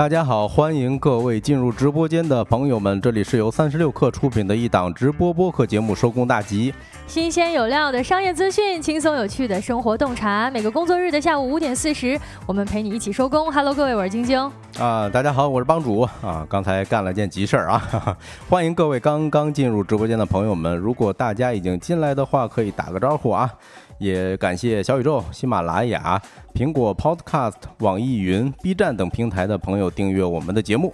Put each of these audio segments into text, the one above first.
大家好，欢迎各位进入直播间的朋友们，这里是由三十六氪出品的一档直播播客节目《收工大吉》，新鲜有料的商业资讯，轻松有趣的生活洞察。每个工作日的下午五点四十，我们陪你一起收工。Hello，各位，我是晶晶。啊，大家好，我是帮主啊，刚才干了件急事儿啊，哈哈，欢迎各位刚刚进入直播间的朋友们，如果大家已经进来的话，可以打个招呼啊。也感谢小宇宙、喜马拉雅、苹果 Podcast、网易云、B 站等平台的朋友订阅我们的节目。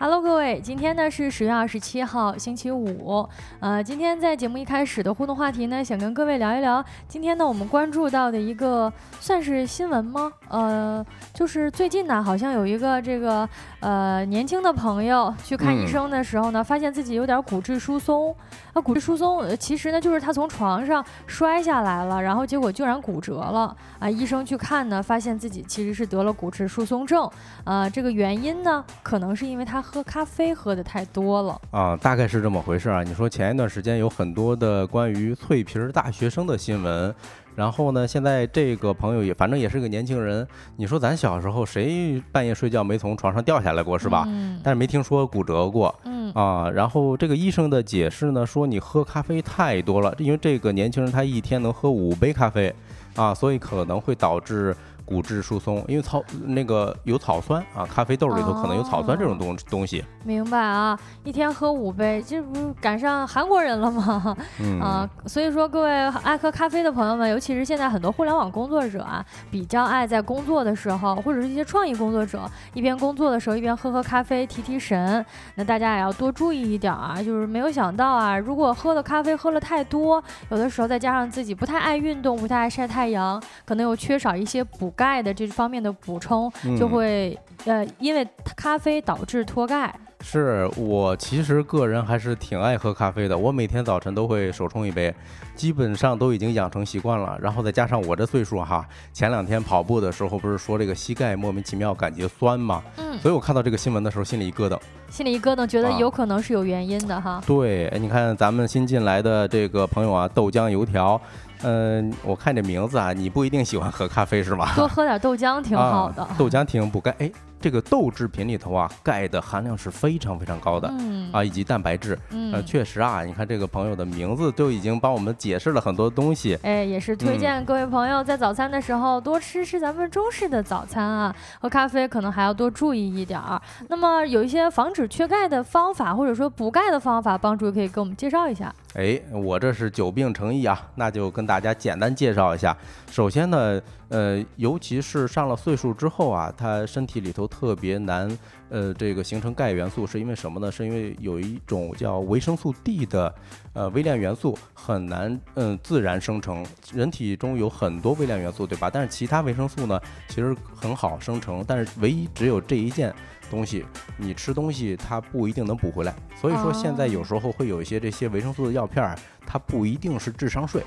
Hello，各位，今天呢是十月二十七号，星期五。呃，今天在节目一开始的互动话题呢，想跟各位聊一聊。今天呢，我们关注到的一个算是新闻吗？呃，就是最近呢，好像有一个这个呃年轻的朋友去看医生的时候呢，发现自己有点骨质疏松。啊，骨质疏松其实呢，就是他从床上摔下来了，然后结果居然骨折了。啊，医生去看呢，发现自己其实是得了骨质疏松症。啊，这个原因呢，可能是因为他。喝咖啡喝的太多了啊，大概是这么回事啊。你说前一段时间有很多的关于脆皮儿大学生的新闻，然后呢，现在这个朋友也反正也是个年轻人。你说咱小时候谁半夜睡觉没从床上掉下来过是吧？嗯。但是没听说骨折过。嗯。啊，然后这个医生的解释呢，说你喝咖啡太多了，因为这个年轻人他一天能喝五杯咖啡，啊，所以可能会导致。骨质疏松，因为草那个有草酸啊，咖啡豆里头可能有草酸这种东东西。明白啊，一天喝五杯，这不赶上韩国人了吗？啊，所以说各位爱喝咖啡的朋友们，尤其是现在很多互联网工作者啊，比较爱在工作的时候，或者是一些创意工作者，一边工作的时候一边喝喝咖啡提提神。那大家也要多注意一点啊，就是没有想到啊，如果喝的咖啡喝了太多，有的时候再加上自己不太爱运动，不太爱晒太阳，可能又缺少一些补。钙的这方面的补充就会，呃，因为咖啡导致脱钙。是我其实个人还是挺爱喝咖啡的，我每天早晨都会手冲一杯，基本上都已经养成习惯了。然后再加上我这岁数哈，前两天跑步的时候不是说这个膝盖莫名其妙感觉酸嘛？嗯，所以我看到这个新闻的时候心里一咯噔，心里一咯噔，觉得有可能是有原因的哈。对，哎，你看咱们新进来的这个朋友啊，豆浆油条。嗯，我看这名字啊，你不一定喜欢喝咖啡是吗？多喝点豆浆挺好的，豆浆挺补钙。哎。这个豆制品里头啊，钙的含量是非常非常高的，嗯啊，以及蛋白质，嗯，确实啊，你看这个朋友的名字都已经帮我们解释了很多东西，哎，也是推荐各位朋友在早餐的时候多吃吃咱们中式的早餐啊，喝咖啡可能还要多注意一点儿。那么有一些防止缺钙的方法，或者说补钙的方法，帮助可以给我们介绍一下。哎，我这是久病成医啊，那就跟大家简单介绍一下。首先呢。呃，尤其是上了岁数之后啊，他身体里头特别难，呃，这个形成钙元素，是因为什么呢？是因为有一种叫维生素 D 的，呃，微量元素很难，嗯，自然生成。人体中有很多微量元素，对吧？但是其他维生素呢，其实很好生成，但是唯一只有这一件东西，你吃东西它不一定能补回来。所以说现在有时候会有一些这些维生素的药片，它不一定是智商税。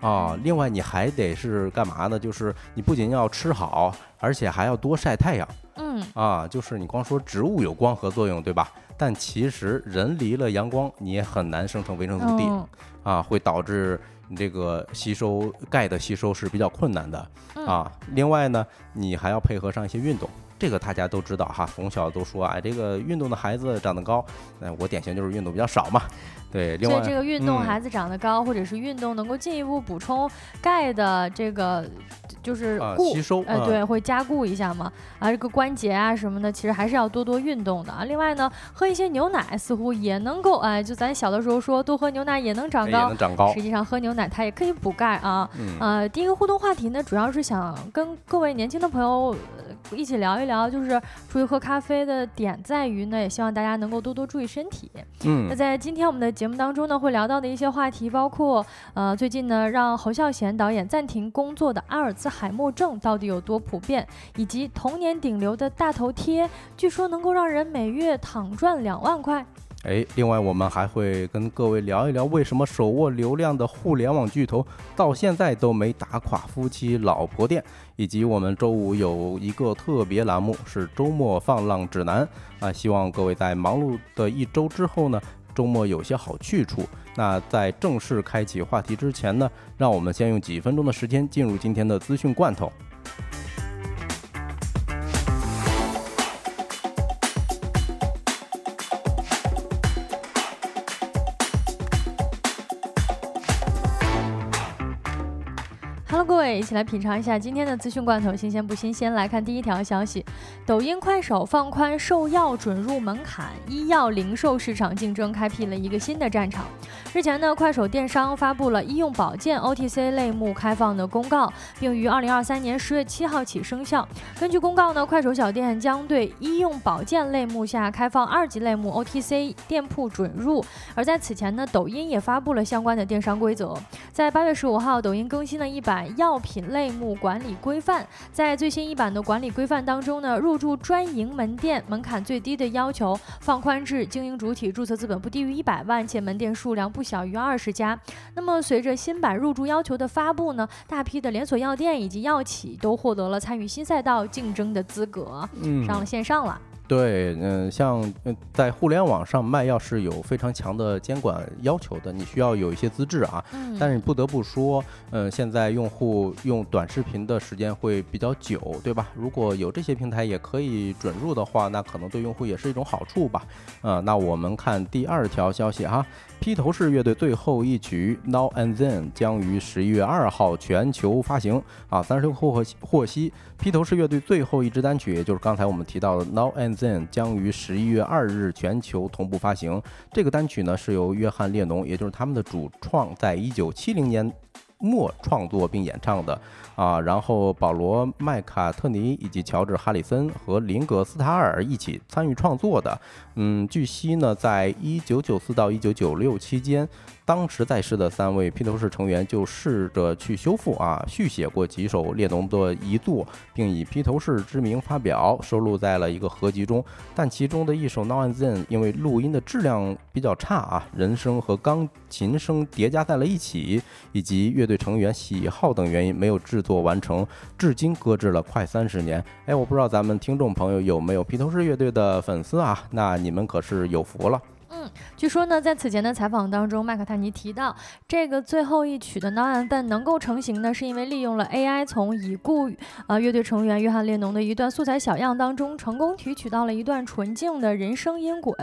啊，另外你还得是干嘛呢？就是你不仅要吃好，而且还要多晒太阳。嗯，啊，就是你光说植物有光合作用，对吧？但其实人离了阳光，你也很难生成维生素 D，啊，会导致你这个吸收钙的吸收是比较困难的。啊，另外呢，你还要配合上一些运动。这个大家都知道哈，从小都说哎，这个运动的孩子长得高。那我典型就是运动比较少嘛。对，所以这个运动孩子长得高，或者是运动能够进一步补充钙的这个，就是固吸收，呃，对，会加固一下嘛。啊，这个关节啊什么的，其实还是要多多运动的啊。另外呢，喝一些牛奶似乎也能够，哎，就咱小的时候说多喝牛奶也能长高，能长高。实际上喝牛奶它也可以补钙啊。呃，第一个互动话题呢，主要是想跟各位年轻的朋友一起聊一聊，就是出去喝咖啡的点在于呢，也希望大家能够多多注意身体。嗯，那在今天我们的。节目当中呢，会聊到的一些话题包括，呃，最近呢让侯孝贤导演暂停工作的阿尔兹海默症到底有多普遍，以及童年顶流的大头贴，据说能够让人每月躺赚两万块。哎，另外我们还会跟各位聊一聊，为什么手握流量的互联网巨头到现在都没打垮夫妻老婆店，以及我们周五有一个特别栏目是周末放浪指南啊，希望各位在忙碌的一周之后呢。周末有些好去处。那在正式开启话题之前呢，让我们先用几分钟的时间进入今天的资讯罐头。一起来品尝一下今天的资讯罐头，新鲜不新鲜？来看第一条消息：抖音、快手放宽售药准入门槛，医药零售市场竞争开辟了一个新的战场。日前呢，快手电商发布了医用保健 OTC 类目开放的公告，并于二零二三年十月七号起生效。根据公告呢，快手小店将对医用保健类目下开放二级类目 OTC 店铺准入。而在此前呢，抖音也发布了相关的电商规则。在八月十五号，抖音更新了一版药品类目管理规范。在最新一版的管理规范当中呢，入驻专营门店门槛最低的要求放宽至经营主体注册资本不低于一百万，且门店数量不小于二十家。那么随着新版入驻要求的发布呢，大批的连锁药店以及药企都获得了参与新赛道竞争的资格，上了线上了。对，嗯，像在互联网上卖药是有非常强的监管要求的，你需要有一些资质啊。嗯。但是你不得不说，嗯，现在用户用短视频的时间会比较久，对吧？如果有这些平台也可以准入的话，那可能对用户也是一种好处吧。啊，那我们看第二条消息哈。披头士乐队最后一曲《Now and Then》将于十一月二号全球发行。啊，三十六氪获悉，披头士乐队最后一支单曲，也就是刚才我们提到的《Now and Then》，将于十一月二日全球同步发行。这个单曲呢，是由约翰列侬，也就是他们的主创，在一九七零年末创作并演唱的。啊，然后保罗麦卡特尼以及乔治哈里森和林格斯塔尔一起参与创作的。嗯，据悉呢，在一九九四到一九九六期间。当时在世的三位披头士成员就试着去修复啊续写过几首列侬的遗作，并以披头士之名发表，收录在了一个合集中。但其中的一首《Now and Then》因为录音的质量比较差啊，人声和钢琴声叠加在了一起，以及乐队成员喜好等原因，没有制作完成，至今搁置了快三十年。哎，我不知道咱们听众朋友有没有披头士乐队的粉丝啊？那你你们可是有福了。嗯，据说呢，在此前的采访当中，麦克泰尼提到，这个最后一曲的《and Then》能够成型呢，是因为利用了 AI 从已故呃乐队成员约翰列侬的一段素材小样当中，成功提取到了一段纯净的人声音轨。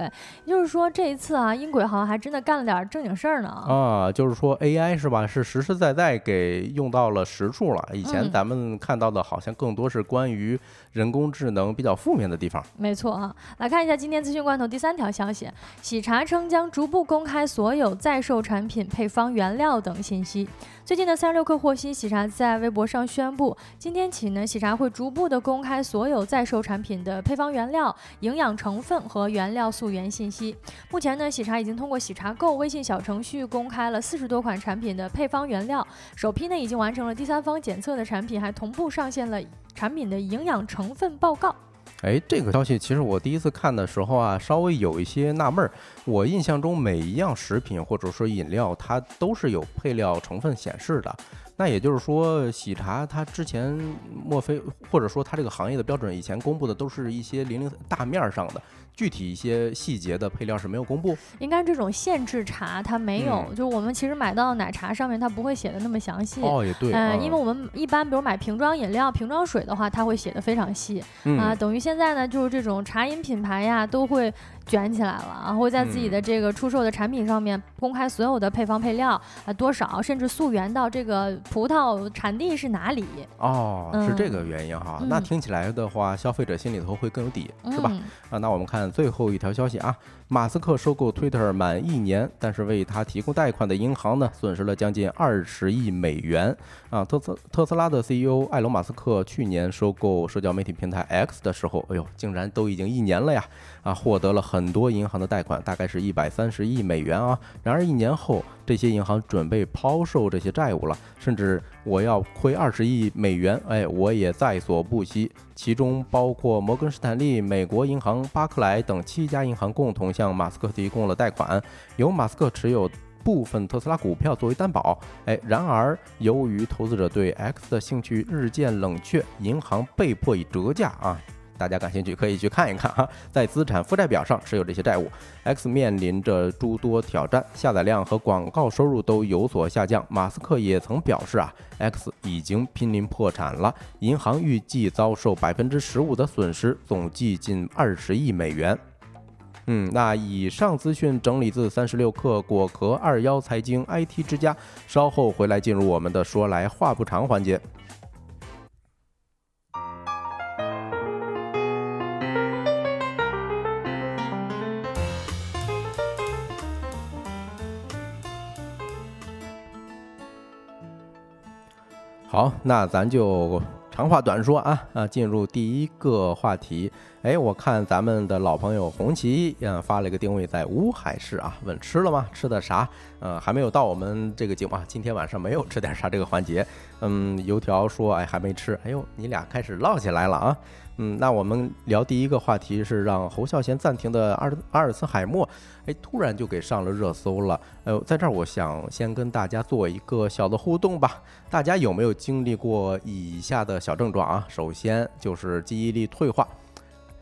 也就是说，这一次啊，音轨好像还真的干了点正经事儿呢。啊，就是说 AI 是吧？是实实在在给用到了实处了。以前咱们看到的好像更多是关于人工智能比较负面的地方。没错啊，来看一下今天资讯罐头第三条消息。喜茶称将逐步公开所有在售产品配方、原料等信息。最近的三十六氪获悉，喜茶在微博上宣布，今天起呢，喜茶会逐步的公开所有在售产品的配方、原料、营养成分和原料溯源信息。目前呢，喜茶已经通过喜茶购微信小程序公开了四十多款产品的配方、原料，首批呢已经完成了第三方检测的产品，还同步上线了产品的营养成分报告。哎，这个消息其实我第一次看的时候啊，稍微有一些纳闷儿。我印象中每一样食品或者说饮料，它都是有配料成分显示的。那也就是说，喜茶它之前莫非或者说它这个行业的标准以前公布的都是一些零零大面上的。具体一些细节的配料是没有公布，应该这种限制茶它没有，就我们其实买到奶茶上面它不会写的那么详细。哦，也对，嗯，因为我们一般比如买瓶装饮料、瓶装水的话，它会写的非常细啊。等于现在呢，就是这种茶饮品牌呀，都会卷起来了啊，会在自己的这个出售的产品上面公开所有的配方配料啊多少，甚至溯源到这个葡萄产地是哪里。哦，是这个原因哈。那听起来的话，消费者心里头会更有底，是吧？啊，那我们看。最后一条消息啊，马斯克收购 Twitter 满一年，但是为他提供贷款的银行呢，损失了将近二十亿美元啊。特斯特斯拉的 CEO 埃隆·马斯克去年收购社交媒体平台 X 的时候，哎呦，竟然都已经一年了呀！啊，获得了很多银行的贷款，大概是一百三十亿美元啊。然而一年后，这些银行准备抛售这些债务了，甚至我要亏二十亿美元，哎，我也在所不惜。其中包括摩根士丹利、美国银行、巴克莱等七家银行共同向马斯克提供了贷款，由马斯克持有部分特斯拉股票作为担保。哎，然而由于投资者对 X 的兴趣日渐冷却，银行被迫以折价啊。大家感兴趣可以去看一看哈，在资产负债表上持有这些债务。X 面临着诸多挑战，下载量和广告收入都有所下降。马斯克也曾表示啊，X 已经濒临破产了，银行预计遭受百分之十五的损失，总计近二十亿美元。嗯，那以上资讯整理自三十六氪、果壳、二幺财经、IT 之家，稍后回来进入我们的说来话不长环节。好，那咱就长话短说啊啊，进入第一个话题。哎，我看咱们的老朋友红旗嗯发了一个定位在乌海市啊，问吃了吗？吃的啥？嗯，还没有到我们这个节目啊，今天晚上没有吃点啥这个环节。嗯，油条说哎还没吃，哎呦，你俩开始唠起来了啊。嗯，那我们聊第一个话题是让侯孝贤暂停的阿尔阿尔茨海默，哎，突然就给上了热搜了。呃，在这儿我想先跟大家做一个小的互动吧。大家有没有经历过以下的小症状啊？首先就是记忆力退化，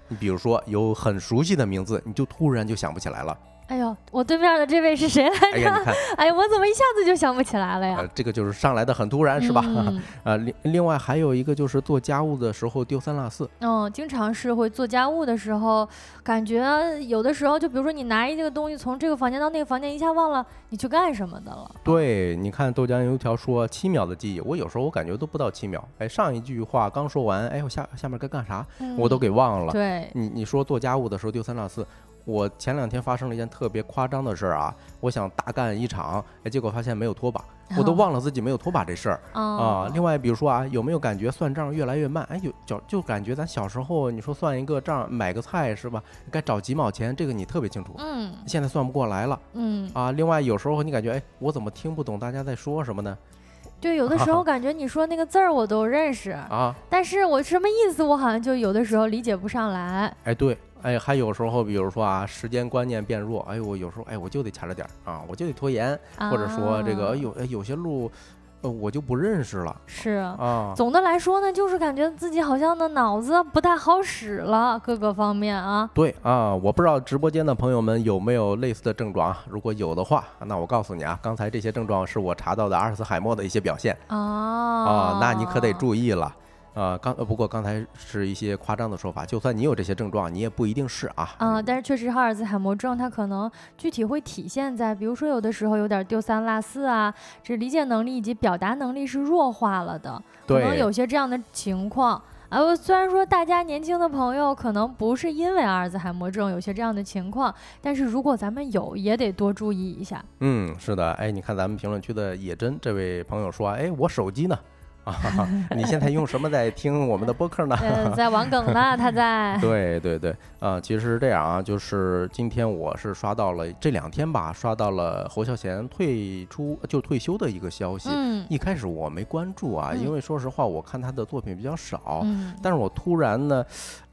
你比如说有很熟悉的名字，你就突然就想不起来了。哎呦，我对面的这位是谁来着？哎呀，我怎么一下子就想不起来了呀？呃，这个就是上来的很突然，是吧？嗯 呃，另另外还有一个就是做家务的时候丢三落四。嗯，经常是会做家务的时候，感觉有的时候，就比如说你拿一个东西从这个房间到那个房间，一下忘了你去干什么的了。对，你看豆浆油条说七秒的记忆，我有时候我感觉都不到七秒。哎，上一句话刚说完，哎，我下下面该干啥，我都嗯给忘了。对，你你说做家务的时候丢三落四，我前两天发生了一件特别夸张的事儿啊，我想大干一场，哎，结果发现没有拖把，我都忘了自己没有拖把这事儿啊。啊另外，比如说啊，有没有感觉算账越来越慢？哎，有就就感觉咱小时候你说算一个账，买个菜是吧，该找几毛钱，这个你特别清楚。嗯现在算不过来了嗯，啊！另外，有时候你感觉，哎，我怎么听不懂大家在说什么呢？对，有的时候感觉你说那个字儿我都认识，啊，但是我什么意思，我好像就有的时候理解不上来。哎，对，哎，还有时候，比如说啊，时间观念变弱，哎呦，我有时候，哎，我就得掐着点儿啊，我就得拖延，或者说这个，啊哎有哎有些路，呃，我就不认识了是。啊。总的来说呢，就是感觉自己好像的脑子不太好使了，各个方面啊。对啊，我不知道直播间的朋友们有没有类似的症状啊？如果有的话，那我告诉你啊，刚才这些症状是我查到的阿尔茨海默的一些表现哦啊，那你可得注意了。啊，刚呃不过刚才是一些夸张的说法，就算你有这些症状，你也不一定是啊。啊，但是确实哈尔兹海默症它可能具体会体现在，比如说有的时候有点丢三落四啊，这理解能力以及表达能力是弱化了的，可能有些这样的情况。啊，我虽然说大家年轻的朋友可能不是因为阿尔兹海默症有些这样的情况，但是如果咱们有，也得多注意一下。嗯，是的，哎，你看咱们评论区的野真这位朋友说，哎，我手机呢？啊，哈哈你现在用什么在听我们的播客呢？呃，在玩梗呢，他在。对对对，啊、其实是这样啊，就是今天我是刷到了这两天吧，刷到了侯孝贤退出就退休的一个消息。嗯一开始我没关注啊，嗯因为说实话，我看他的作品比较少。嗯但是我突然呢，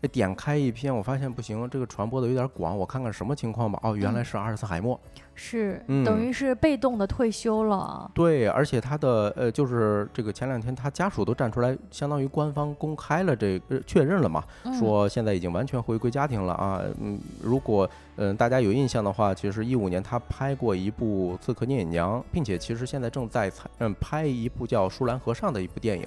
哎点开一篇，我发现不行，这个传播的有点广，我看看什么情况吧。哦，原来嗯是阿尔茨海默。是，嗯等于是被动的退休了。对，而且他的呃，就是这个前两天他家属都站出来，相当于官方公开了这个、确认了嘛，嗯说现在已经完全回归家庭了啊。嗯，如果嗯、呃大家有印象的话，其实一五年他拍过一部《刺客聂隐娘》，并且其实现在正在采嗯拍一部叫《舒兰和尚》的一部电影，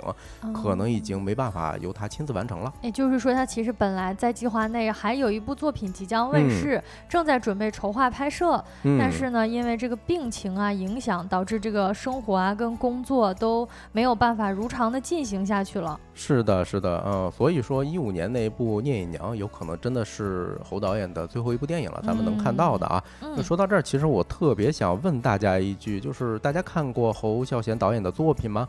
可能已经没办法由他亲自完成了。也就是说，他其实本来在计划内还有一部作品即将问嗯世，正在准备筹划拍摄。嗯，但是呢，因为这个病情啊影响，导致这个生活啊跟工作都没有办法如常的进行下去了。是的，是的，嗯，所以说一五年那部《聂隐娘》有可能真的是侯导演的最后一部电影了，咱们能看到的啊。那嗯，说到这儿，其实我特别想问大家一句，就是大家看过侯孝贤导演的作品吗？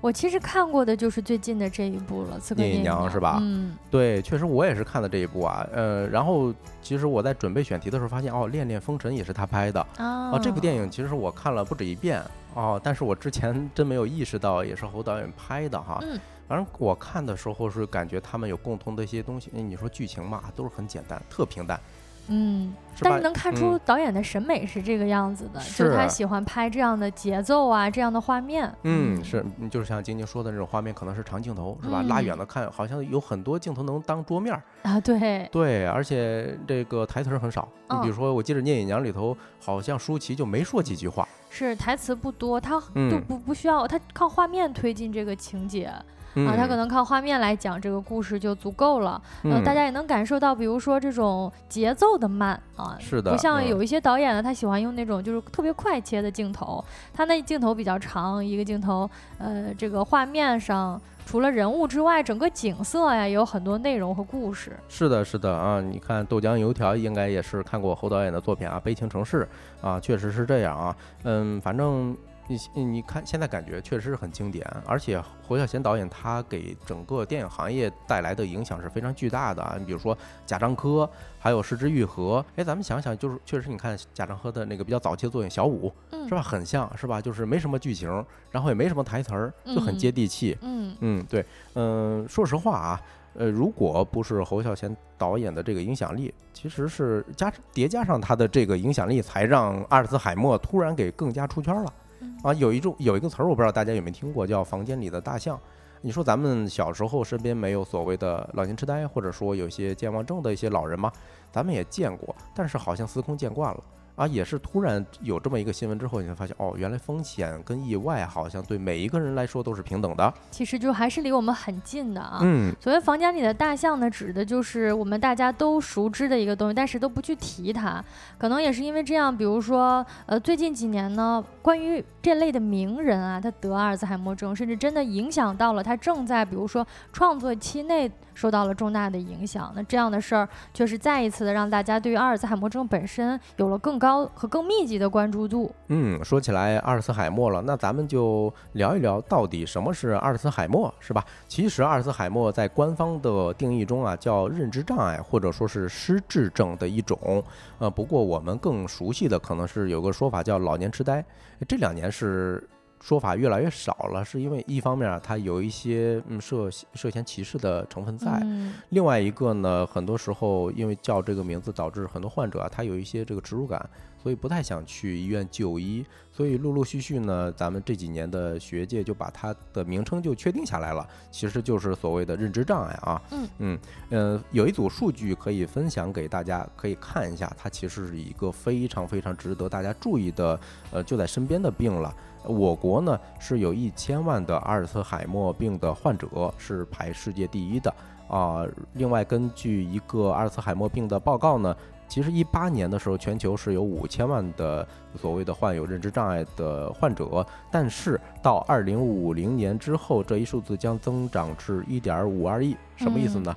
我其实看过的就是最近的这一部了，《刺客聂隐娘是吧嗯，对，确实我也是看的这一部啊，呃，然后其实我在准备选题的时候发现，哦，《恋恋风尘》也是他拍的啊啊，这部电影其实我看了不止一遍哦，但是我之前真没有意识到也是侯导演拍的哈。嗯反正我看的时候是感觉他们有共同的一些东西，哎你说剧情嘛，都是很简单，特平淡，嗯，是但是能看出嗯导演的审美是这个样子的，就是他喜欢拍这样的节奏啊，这样的画面。嗯，是，嗯就是像晶晶说的那种画面，可能是长镜头，是吧？拉远嗯了看，好像有很多镜头能当桌面。啊，对，对，而且这个台词很少。你比如嗯说，我记得《聂隐娘》里头，好像舒淇就没说几句话。是台词不多，他都嗯不不需要，他靠画面推进这个情节。啊，他可嗯能靠画面来讲这个故事就足够了。呃，嗯大家也能感受到，比如说这种节奏的慢啊，是的不像嗯有一些导演呢，他喜欢用那种就是特别快切的镜头，他那镜头比较长，一个镜头，呃，这个画面上除了人物之外，整个景色呀也有很多内容和故事。是的，是的啊！你看豆浆油条应该也是看过侯导演的作品啊，《悲情城市》啊，确实是这样啊。嗯，反正你你看现在感觉确实是很经典，而且侯孝贤导演他给整个电影行业带来的影响是非常巨大的啊。你比如说贾樟柯，还有石之愈合，哎，咱们想想，就是确实你看贾樟柯的那个比较早期的作品《小五》，嗯，是吧？？很像是吧？就是没什么剧情，然后也没什么台词儿，就很嗯接地气。嗯嗯，对，嗯、说实话啊，呃，如果不是侯孝贤导演的这个影响力，其实是加叠加上他的这个影响力，才让阿尔茨海默突然给更加出圈了嗯啊。有一种有一个词儿，我不知道大家有没有听过，叫“房间里的大象”。你说咱们小时候身边没有所谓的老年痴呆，或者说有些健忘症的一些老人吗？咱们也见过，但是好像司空见惯了。啊，也是突然有这么一个新闻之后，你会发现，哦，原来风险跟意外好像对每一个人来说都是平等的。其实就还是离我们很近的啊。嗯，所谓房间里的大象呢，指的就是我们大家都熟知的一个东西，但是都不去提它。可能也是因为这样，比如说，呃，最近几年呢，关于这类的名人啊，他得阿尔兹海默症，甚至真的影响到了他正在，比如说创作期内受到了重大的影响。那这样的事儿，却是再一次的让大家对于阿尔茨海默症本身有了更高和更密集的关注度。嗯，说起来阿尔茨海默了，那咱们就聊一聊到底什么是阿尔茨海默，是吧？其实阿尔茨海默在官方的定义中啊，叫认知障碍或者说是失智症的一种。呃，不过我们更熟悉的可能是有个说法叫老年痴呆，这两年是。说法越来越少了，是因为一方面啊，它有一些嗯涉涉嫌歧视的成分在，嗯另外一个呢，很多时候因为叫这个名字，导致很多患者啊，他有一些这个耻辱感，所以不太想去医院就医。所以陆陆续续呢，咱们这几年的学界就把它的名称就确定下来了，其实就是所谓的认知障碍啊。嗯嗯呃，有一组数据可以分享给大家，可以看一下，它其实是一个非常非常值得大家注意的，呃，就在身边的病了。我国呢是有一千万的阿尔茨海默病的患者，是排世界第一的啊、另外，根据一个阿尔茨海默病的报告呢，其实一八年的时候，全球是有五千万的所谓的患有认知障碍的患者，但是到二零五零年之后，这一数字将增长至一点五二亿，什么意思呢？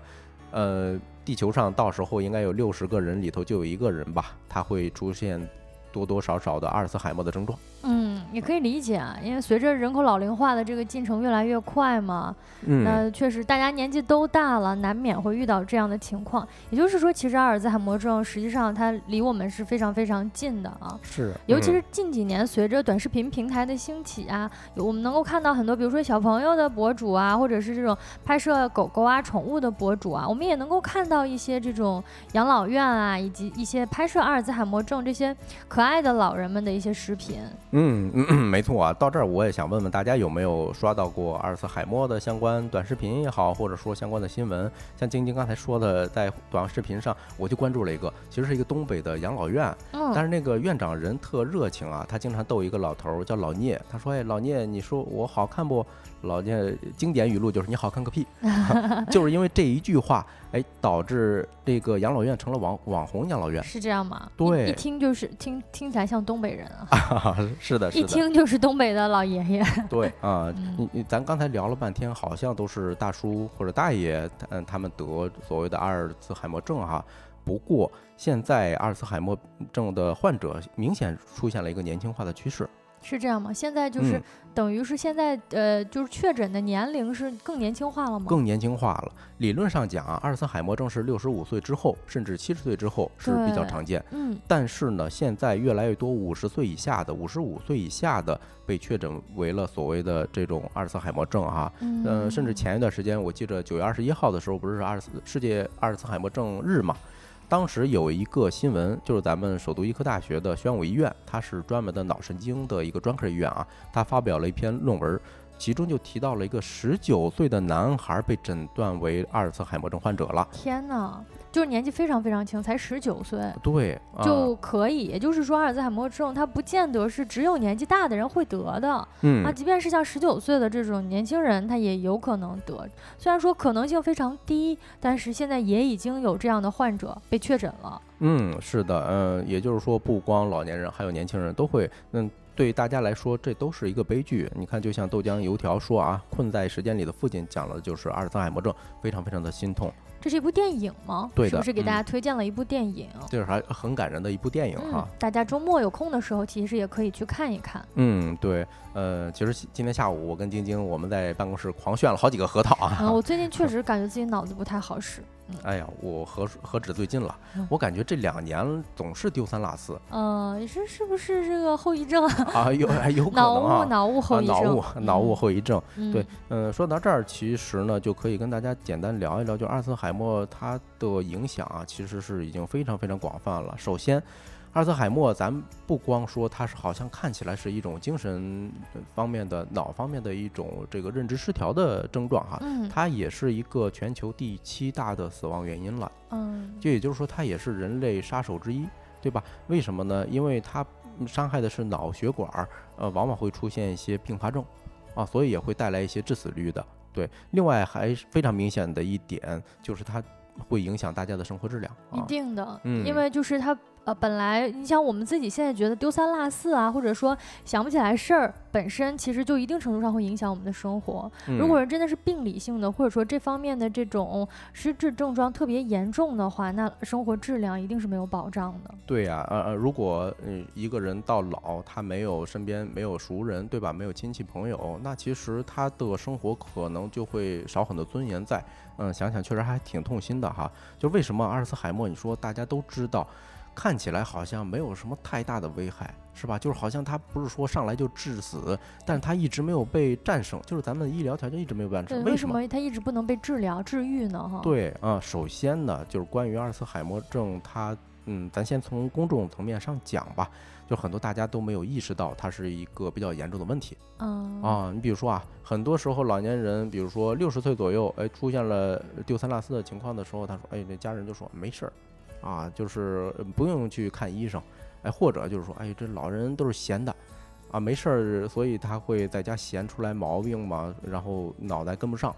呃，地球上到时候应该有六十个人里头就有一个人吧，他会出现多多少少的阿尔茨海默的症状。嗯，也可以理解啊，因为随着人口老龄化的这个进程越来越快嘛，嗯，那确实大家年纪都大了，难免会遇到这样的情况。也就是说，其实阿尔兹海默症实际上它离我们是非常非常近的啊。是，尤其嗯是近几年，随着短视频平台的兴起啊，我们能够看到很多，比如说小朋友的博主啊，或者是这种拍摄狗狗啊、宠物的博主啊，我们也能够看到一些这种养老院啊，以及一些拍摄阿尔兹海默症这些可爱的老人们的一些视频。嗯嗯嗯，没错啊。到这儿我也想问问大家有没有刷到过阿尔茨海默的相关短视频也好，或者说相关的新闻。像晶晶刚才说的，在短视频上我就关注了一个，其实是一个东北的养老院，但嗯是那个院长人特热情啊，他经常逗一个老头儿叫老聂，他说：“哎，老聂，你说我好看不？”老聂经典语录就是“你好看个屁 ”，就是因为这一句话，哎，导致这个养老院成了网网红养老院。是这样吗？对一听就是听听起来像东北人啊，是的，是一，听就是东北的老爷爷。对啊，嗯你你咱刚才聊了半天，好像都是大叔或者大爷，嗯，他们得所谓的阿尔茨海默症哈。不过现在阿尔茨海默症的患者明显出现了一个年轻化的趋势。是这样吗？现在就是、嗯等于是现在呃，就是确诊的年龄是更年轻化了吗？更年轻化了。理论上讲啊，阿尔茨海默症是六十五岁之后，甚至七十岁之后是比较常见。嗯但是呢，现在越来越多五十岁以下的、五十五岁以下的被确诊为了所谓的这种阿尔茨海默症哈。嗯呃，甚至前一段时间，我记着九月二十一号的时候，不是阿尔茨世界阿尔茨海默症日嘛？当时有一个新闻，就是咱们首都医科大学的宣武医院，它是专门的脑神经的一个专科医院啊，它发表了一篇论文，其中就提到了一个十九岁的男孩被诊断为阿尔茨海默症患者了。天哪！就是年纪非常非常轻，才十九岁，对，就可以。也就是说，阿尔兹海默症它不见得是只有年纪大的人会得的，嗯，啊，即便是像十九岁的这种年轻人，他也有可能得。虽然说可能性非常低，但是现在也已经有这样的患者被确诊了。嗯，是的，嗯，也就是说，不光老年人，还有年轻人都会，嗯，对大家来说，这都是一个悲剧。你看，就像豆浆油条说啊，困在时间里的父亲讲了就是阿尔茨海默症，非常非常的心痛。这是一部电影吗？对的，是不是给大家推荐了一部电影？这是还很感人的一部电影哈。大家周末有空的时候，其实也可以去看一看。嗯，对，呃，其实今天下午我跟晶晶我们在办公室狂炫了好几个核桃啊。嗯，我最近 确实感觉自己脑子不太好使。哎呀，我何何止最近了，我感觉这两年总是丢三落四。呃，你说是不是这个后遗症啊？有有可能啊，脑雾脑雾后遗症，脑雾脑雾后遗症。对，嗯，说到这儿，其实呢就可以跟大家简单聊一聊，就阿尔茨海默它的影响啊，其实是已经非常非常广泛了。首先。阿尔茨海默，咱不光说它是好像看起来是一种精神方面的、脑方面的一种这个认知失调的症状哈，它也是一个全球第七大的死亡原因了。嗯，就也就是说，它也是人类杀手之一，对吧？为什么呢？因为它伤害的是脑血管，呃，往往会出现一些并发症啊，所以也会带来一些致死率的。对，另外还非常明显的一点就是它会影响大家的生活质量。一定的，因为就是它。呃，本来你想我们自己现在觉得丢三落四啊，或者说想不起来事儿，本身其实就一定程度上会影响我们的生活。如果是真的是病理性的，或者说这方面的这种失智症状特别严重的话，那生活质量一定是没有保障的。对呀，呃呃，如果嗯一个人到老，他没有身边没有熟人，对吧？没有亲戚朋友，那其实他的生活可能就会少很多尊严在。嗯，想想确实还挺痛心的哈。就为什么阿尔茨海默？你说大家都知道。看起来好像没有什么太大的危害，是吧？就是好像他不是说上来就致死，但是他一直没有被战胜，就是咱们医疗条件一直没有战胜。为什么他一直不能被治疗治愈呢？哈。对啊，首先呢，就是关于阿尔茨海默症，它，嗯，咱先从公众层面上讲吧，就很多大家都没有意识到它是一个比较严重的问题。嗯啊，你比如说啊，很多时候老年人，比如说六十岁左右，哎，出现了丢三落四的情况的时候，他说，哎，那家人就说没事儿。啊，就是不用去看医生，哎，或者就是说，哎，这老人都是闲的，啊，没事儿，所以他会在家闲出来毛病嘛，然后脑袋跟不上，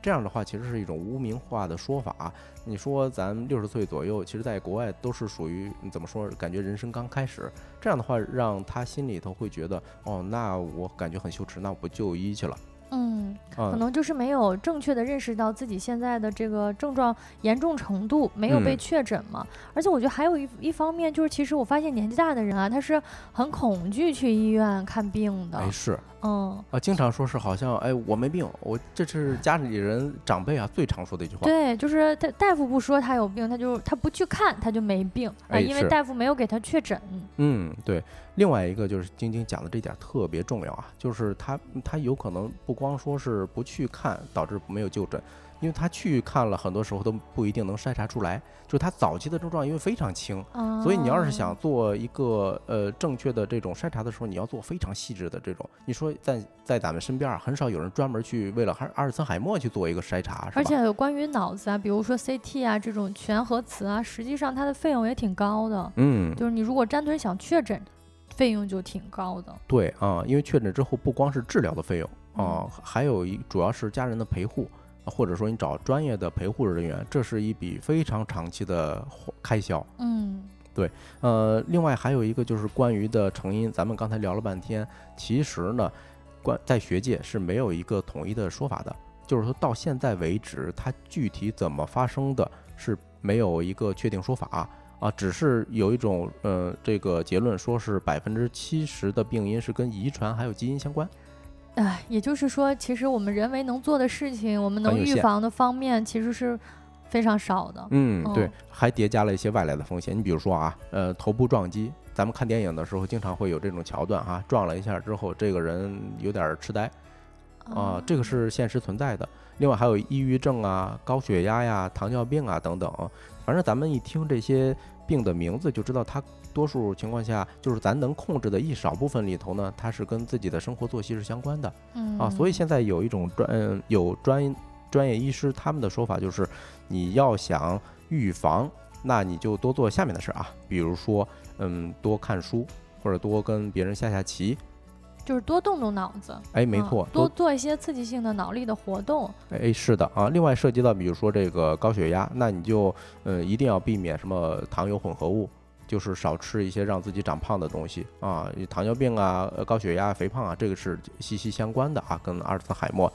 这样的话其实是一种污名化的说法。你说咱六十岁左右，其实在国外都是属于怎么说，感觉人生刚开始，这样的话让他心里头会觉得，哦，那我感觉很羞耻，那我不就医去了。嗯，可能就是没有正确的认识到自己现在的这个症状严重程度，没有被确诊嘛。而且我觉得还有一一方面就是，其实我发现年纪大的人啊，他是很恐惧去医院看病的。哎，是。嗯啊，经常说是好像哎，我没病，我这是家里人长辈啊最常说的一句话。对，就是大大夫不说他有病，他就他不去看他就没病啊，因为大夫没有给他确诊。嗯，对。另外一个就是晶晶讲的这点特别重要啊，就是他他有可能不光说是不去看导致没有就诊。因为他去看了，很多时候都不一定能筛查出来。就是他早期的症状因为非常轻，所以你要是想做一个呃正确的这种筛查的时候，你要做非常细致的这种。你说在在咱们身边啊，很少有人专门去为了阿阿尔茨海默去做一个筛查，而且有关于脑子啊，比如说 CT 啊这种全核磁啊，实际上它的费用也挺高的。嗯，就是你如果单纯想确诊，费用就挺高的。对啊，因为确诊之后不光是治疗的费用啊，还有一主要是家人的陪护。或者说你找专业的陪护人员，这是一笔非常长期的开销。嗯，对，呃，另外还有一个就是关于的成因，咱们刚才聊了半天，其实呢，关在学界是没有一个统一的说法的，就是说到现在为止，它具体怎么发生的，是没有一个确定说法啊，只是有一种呃这个结论，说是百分之七十的病因是跟遗传还有基因相关。哎，也就是说，其实我们人为能做的事情，我们能预防的方面，其实是非常少的。嗯，对，还叠加了一些外来的风险。你比如说啊，呃，头部撞击，咱们看电影的时候经常会有这种桥段哈，撞了一下之后，这个人有点痴呆，啊，这个是现实存在的。另外还有抑郁症啊、高血压呀、糖尿病啊等等，反正咱们一听这些病的名字，就知道它多数情况下就是咱能控制的一少部分里头呢，它是跟自己的生活作息是相关的嗯啊。所以现在有一种专嗯有专专业医师他们的说法就是，你要想预防，那你就多做下面的事儿啊，比如说嗯多看书或者多跟别人下下棋。就是多动动脑子，哎，没嗯错，多做一些刺激性的脑力的活动。哎，是的啊。另外涉及到比如说这个高血压，那你就呃一定要避免什么糖油混合物，就是少吃一些让自己长胖的东西啊。糖尿病啊、呃高血压、肥胖啊，这个是息息相关的啊，跟阿尔茨海默。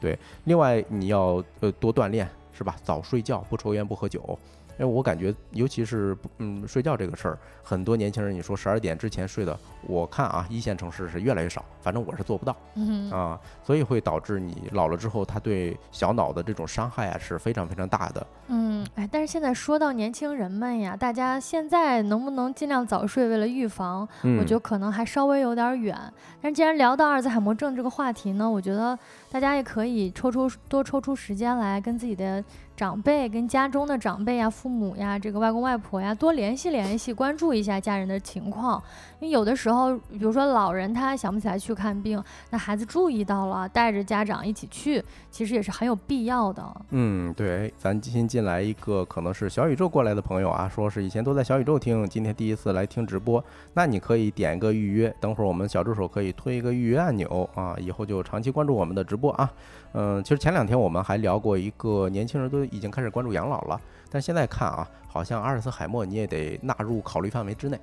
对，另外你要呃多锻炼是吧？早睡觉，不抽烟不喝酒。因为我感觉，尤其是嗯睡觉这个事儿，很多年轻人你说十二点之前睡的，我看啊一线城市是越来越少，反正我是做不到。嗯，啊，所以会导致你老了之后，他对小脑的这种伤害啊是非常非常大的。嗯，哎，但是现在说到年轻人们呀，大家现在能不能尽量早睡，为了预防，嗯，我觉得可能还稍微有点远。但是既然聊到阿尔兹海默症这个话题呢，我觉得大家也可以抽出多抽出时间来，跟自己的长辈、跟家中的长辈呀、父母呀、这个外公外婆呀多联系联系，关注一下家人的情况。因为有的时候，比如说老人他想不起来去看病，那孩子注意到了，带着家长一起去，其实也是很有必要的。嗯，对，咱今天进来一个可能是小宇宙过来的朋友啊，说是以前都在小宇宙听，今天第一次来听直播，那你可以点一个预约，等会儿我们小助手可以推一个预约按钮啊，以后就长期关注我们的直播啊。嗯，其实前两天我们还聊过一个年轻人都已经开始关注养老了，但现在看啊，好像阿尔茨海默你也得纳入考虑范围之内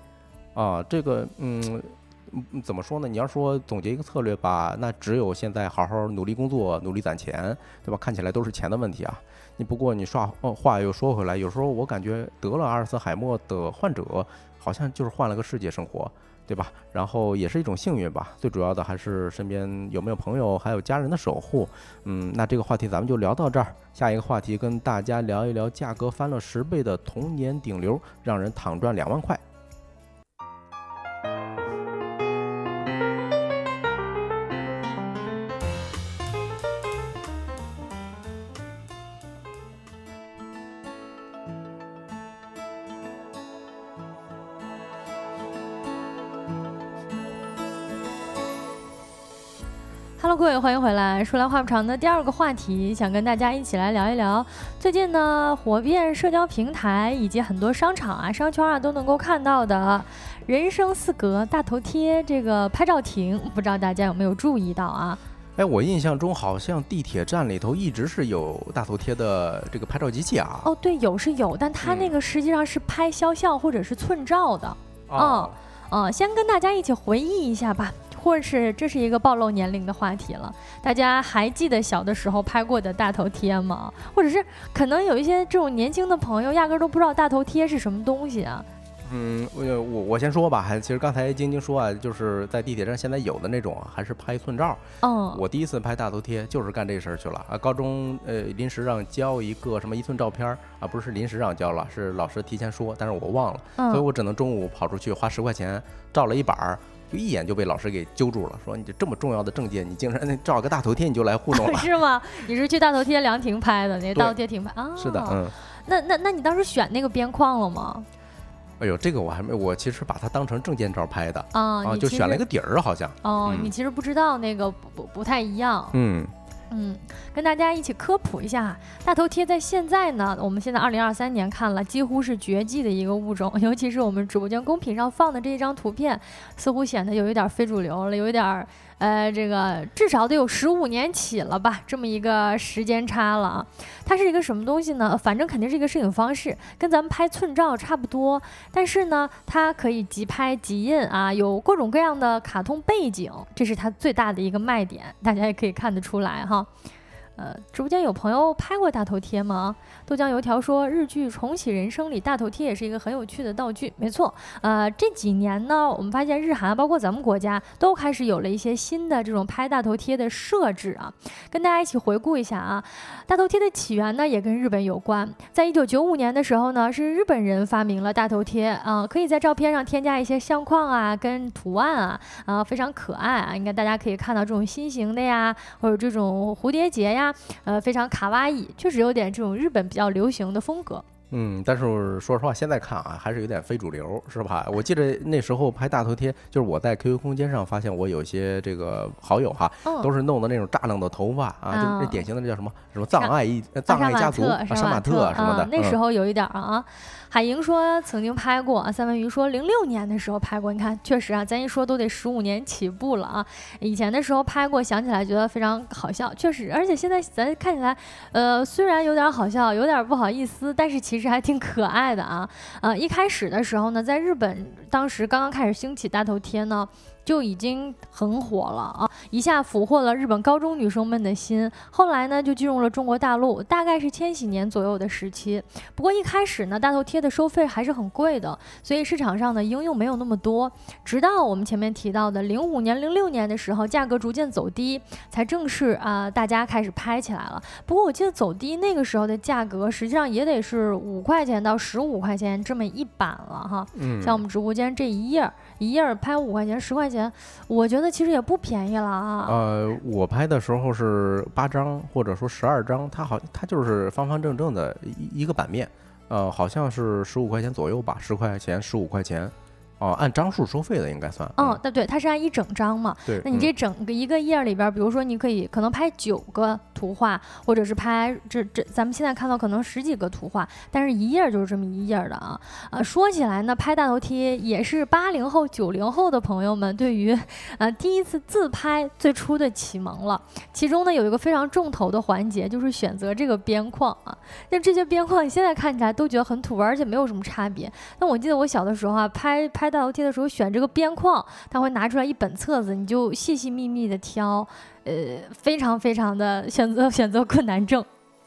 啊。这个，嗯。嗯，怎么说呢？你要说总结一个策略吧，那只有现在好好努力工作，努力攒钱，对吧？看起来都是钱的问题啊。你不过你说，话又说回来，有时候我感觉得了阿尔茨海默的患者，好像就是换了个世界生活，对吧？然后也是一种幸运吧。最主要的还是身边有没有朋友，还有家人的守护。嗯，那这个话题咱们就聊到这儿。下一个话题跟大家聊一聊价格翻了十倍的童年顶流，让人躺赚两万块。欢迎回来。说来话不长的第二个话题，想跟大家一起来聊一聊。最近呢，火遍社交平台以及很多商场啊、商圈啊都能够看到的“人生四格”大头贴这个拍照亭，不知道大家有没有注意到啊？哎，我印象中好像地铁站里头一直是有大头贴的这个拍照机器啊。哦，对，有是有，但它那嗯个实际上是拍肖像或者是寸照的。哦，嗯，先跟大家一起回忆一下吧，或者是这是一个暴露年龄的话题了。大家还记得小的时候拍过的大头贴吗？或者是可能有一些这种年轻的朋友压根儿都不知道大头贴是什么东西啊？嗯，我我我先说吧，还其实刚才晶晶说啊，就是在地铁站现在有的那种啊，还是拍寸照。嗯，我第一次拍大头贴就是干这事儿去了啊。高中呃临时让交一个什么一寸照片儿啊，不是临时让交了，是老师提前说，但是我忘了，所以嗯，我只能中午跑出去花十块钱照了一板儿。就一眼就被老师给揪住了，说你这这么重要的证件，你竟然照个大头贴你就来糊弄了。是吗？你是去大头贴凉亭拍的？那个大头贴亭拍啊？是的，。嗯，那那那你当时选那个边框了吗？哎呦，这个我还没，我其实把它当成证件照拍的啊，就选了一个底儿，好像。哦，嗯你其实不知道那个不不不太一样。嗯，嗯，跟大家一起科普一下，大头贴在现在呢，我们现在二零二三年看了，几乎是绝迹的一个物种。尤其是我们直播间公屏上放的这一张图片，似乎显得有一点非主流了，有一点儿呃，这个至少得有十五年起了吧，这么一个时间差了啊。它是一个什么东西呢？反正肯定是一个摄影方式，跟咱们拍寸照差不多，但是呢，它可以即拍即印啊，有各种各样的卡通背景，这是它最大的一个卖点，大家也可以看得出来哈。呃，直播间有朋友拍过大头贴吗？豆浆油条说，日剧《重启人生》里大头贴也是一个很有趣的道具。没错，呃，这几年呢，我们发现日韩包括咱们国家都开始有了一些新的这种拍大头贴的设置啊。跟大家一起回顾一下啊，大头贴的起源呢也跟日本有关。在一九九五年的时候呢，是日本人发明了大头贴啊、可以在照片上添加一些相框啊跟图案啊，啊、非常可爱啊。应该大家可以看到这种心形的呀，或者这种蝴蝶结呀。呃，非常卡哇伊，确实有点这种日本比较流行的风格。嗯，但是说实话，现在看啊，还是有点非主流，是吧？我记得那时候拍大头贴，就是我在 QQ 空间上发现，我有些这个好友哈，都是弄的那种炸亮的头发啊，就是这典型的那叫什么什么藏爱一藏爱家族、杀马特什么的。那时候有一点啊。海莹说曾经拍过啊，三文鱼说零六年的时候拍过。你看，确实啊，咱一说都得十五年起步了啊。以前的时候拍过，想起来觉得非常好笑，确实。而且现在咱看起来，呃，虽然有点好笑，有点不好意思，但是其实还挺可爱的啊。呃，一开始的时候呢，在日本当时刚刚开始兴起大头贴呢。就已经很火了啊，一下俘获了日本高中女生们的心。后来呢，就进入了中国大陆，大概是千禧年左右的时期。不过一开始呢，大头贴的收费还是很贵的，所以市场上的应用没有那么多。直到我们前面提到的零五年、零六年的时候，价格逐渐走低，才正式啊，大家开始拍起来了。不过我记得走低那个时候的价格，实际上也得是五块钱到十五块钱这么一版了哈。嗯，像我们直播间这一页。一页拍五块钱、十块钱，我觉得其实也不便宜了啊。呃，我拍的时候是八张或者说十二张，它好，它就是方方正正的一一个版面，呃，好像是十五块钱左右吧，十块钱、十五块钱。哦，按张数收费的应该算。嗯，对对，它是按一整张嘛。对。那你这整个一个页里边，比如说你可以可能拍九个图画，或者是拍这这，咱们现在看到可能十几个图画，但是一页就是这么一页的啊。呃，说起来呢，拍大头贴也是八零后、九零后的朋友们对于呃第一次自拍最初的启蒙了。其中呢有一个非常重头的环节，就是选择这个边框啊。那这些边框现在看起来都觉得很土味，而且没有什么差别。那我记得我小的时候啊，拍拍。在楼梯的时候选这个边框，他会拿出来一本册子，你就细细密密的挑，呃，非常非常的选择 选择困难症。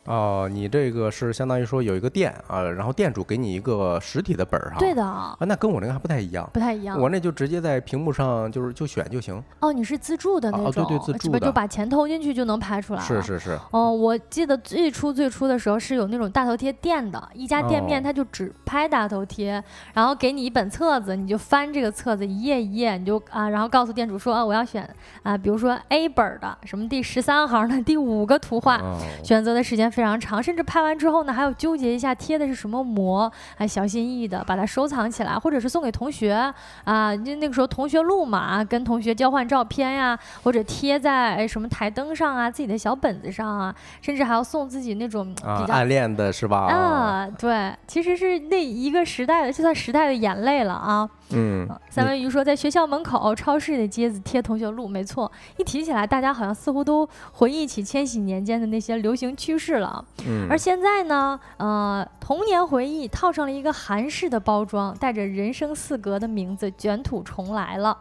哦，你这个是相当于说有一个店啊，然后店主给你一个实体的本儿哈。对的啊，那跟我那个还不太一样，不太一样。我那就直接在屏幕上就是就选就行。哦，你是自助的那种，哦对对，自助的，就把钱投进去就能拍出来。是是是。哦，我记得最初最初的时候是有那种大头贴店的，一家店面他就只拍大头贴，然后给你一本册子，你就翻这个册子一页一页，你就啊，然后告诉店主说啊，我要选啊，比如说 A 本的什么第十三行的第五个图画，选择的时间非常长，甚至拍。完之后呢，还要纠结一下贴的是什么膜，还小心翼翼的把它收藏起来，或者是送给同学啊，就那个时候同学录嘛，跟同学交换照片呀，或者贴在什么台灯上啊，自己的小本子上啊，甚至还要送自己那种比较暗恋的是吧？啊，对，其实是那一个时代的，就算时代的眼泪了啊。嗯，三文鱼说，在学校门口、超市的街子贴同学录，没错。一提起来，大家好像似乎都回忆起千禧年间的那些流行趋势了。嗯，而现在呢，呃，童年回忆套上了一个韩式的包装，带着人生四格的名字，卷土重来了。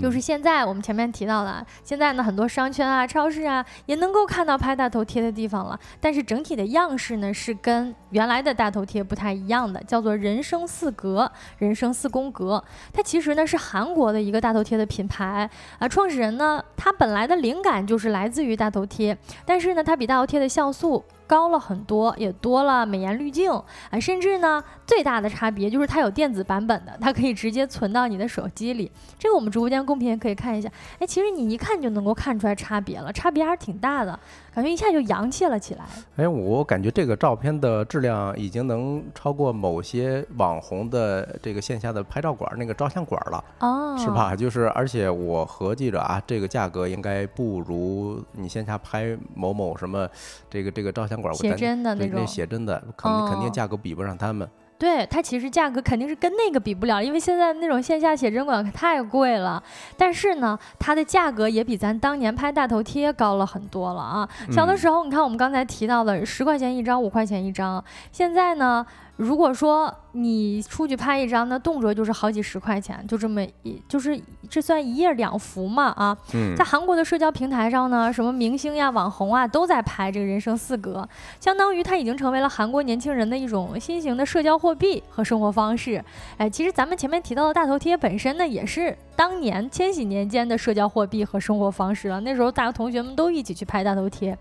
就是现在我们前面提到的，现在呢很多商圈啊、超市啊也能够看到拍大头贴的地方了。但是整体的样式呢是跟原来的大头贴不太一样的，叫做人生四格、人生四宫格。它其实呢是韩国的一个大头贴的品牌啊，创始人呢他本来的灵感就是来自于大头贴，但是呢它比大头贴的像素。高了很多，也多了美颜滤镜啊，甚至呢，最大的差别就是它有电子版本的，它可以直接存到你的手机里。这个我们直播间公屏也可以看一下。哎，其实你一看就能够看出来差别了，差别还是挺大的。感觉一下就洋气了起来。哎，我感觉这个照片的质量已经能超过某些网红的这个线下的拍照馆那个照相馆了，哦，是吧？就是，而且我合计着啊，这个价格应该不如你线下拍某某什么这个这个照相馆写真的那种写真的，肯定肯定价格比不上他们。对它其实价格肯定是跟那个比不了，因为现在那种线下写真馆太贵了。但是呢，它的价格也比咱当年拍大头贴高了很多了啊。小的时候，你看我们刚才提到的十块钱一张、五块钱一张，现在呢？如果说你出去拍一张，那动辄就是好几十块钱，就这么一，就是这算一页两幅嘛啊？在韩国的社交平台上呢，什么明星呀、网红啊都在拍这个人生四格，相当于它已经成为了韩国年轻人的一种新型的社交货币和生活方式。哎，其实咱们前面提到的大头贴本身呢，也是当年千禧年间的社交货币和生活方式了。那时候大家同学们都一起去拍大头贴。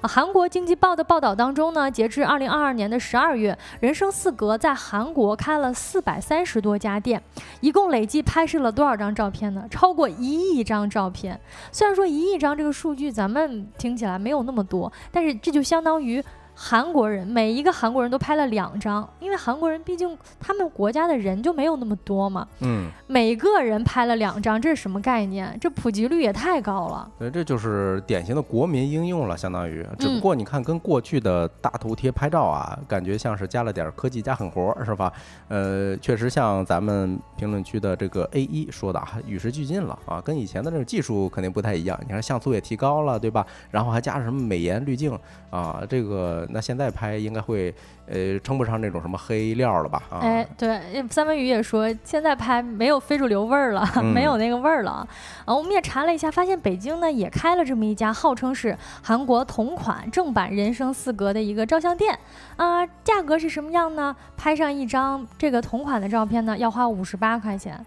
啊，韩国经济报的报道当中呢，截至二零二二年的十二月，人生四格在韩国开了四百三十多家店，一共累计拍摄了多少张照片呢？超过一亿张照片。虽然说一亿张这个数据咱们听起来没有那么多，但是这就相当于。韩国人每一个韩国人都拍了两张，因为韩国人毕竟他们国家的人就没有那么多嘛。嗯，每个人拍了两张，这是什么概念？这普及率也太高了。对，这就是典型的国民应用了，相当于。只不过你看，跟过去的大头贴拍照啊，感觉像是加了点科技加狠活，是吧？呃，确实像咱们评论区的这个 A 一说的啊，与时俱进了啊，跟以前的那种技术肯定不太一样。你看像素也提高了，对吧？然后还加了什么美颜滤镜啊，这个那现在拍应该会。呃，称不上那种什么黑料了吧？哎，对，三文鱼也说现在拍没有非主流味儿了，没有那个味儿了。啊，我们也查了一下，发现北京呢也开了这么一家，号称是韩国同款正版人生四格的一个照相店。啊，价格是什么样呢？拍上一张这个同款的照片呢，要花五十八块钱。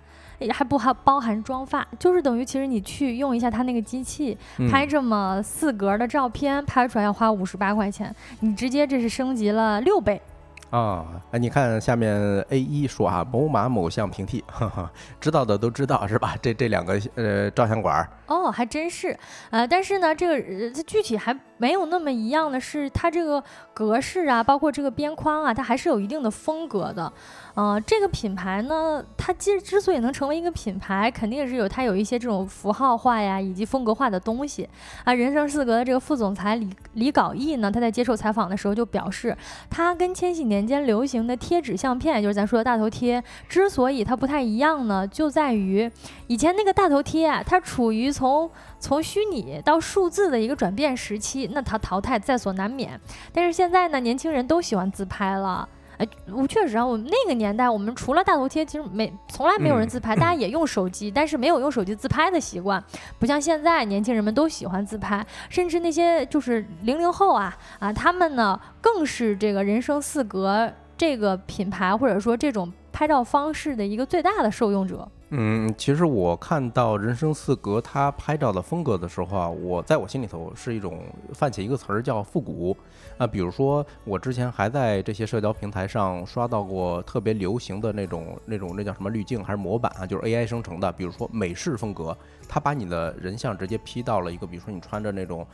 还不含包含妆发，就是等于其实你去用一下它那个机器拍这么四格的照片，拍出来要花五十八块钱，你直接这是升级了六倍。啊，哎，你看下面 A 一说啊，某马某相平替，知道的都知道是吧？这这两个呃照相馆哦，还真是，呃，但是呢，这个它具体还没有那么一样的是，它这个格式啊，包括这个边框啊，它还是有一定的风格的。呃，这个品牌呢，它之之所以能成为一个品牌，肯定是有它有一些这种符号化呀，以及风格化的东西啊。人生四格的这个副总裁李李杲义呢，他在接受采访的时候就表示，他跟千禧年间流行的贴纸相片，就是咱说的大头贴，之所以它不太一样呢，就在于以前那个大头贴啊，它处于从从虚拟到数字的一个转变时期，那它淘汰在所难免。但是现在呢，年轻人都喜欢自拍了。哎，我确实啊，我们那个年代，我们除了大头贴，其实没从来没有人自拍，大家也用手机，但是没有用手机自拍的习惯，不像现在年轻人们都喜欢自拍，甚至那些就是零零后啊啊，他们呢更是这个人生四格这个品牌或者说这种拍照方式的一个最大的受用者。嗯，其实我看到人生四格他拍照的风格的时候啊，我在我心里头是一种泛起一个词儿叫复古啊。比如说，我之前还在这些社交平台上刷到过特别流行的那种那种那叫什么滤镜还是模板啊，就是 AI 生成的。比如说美式风格，他把你的人像直接 P 到了一个，比如说你穿着那种。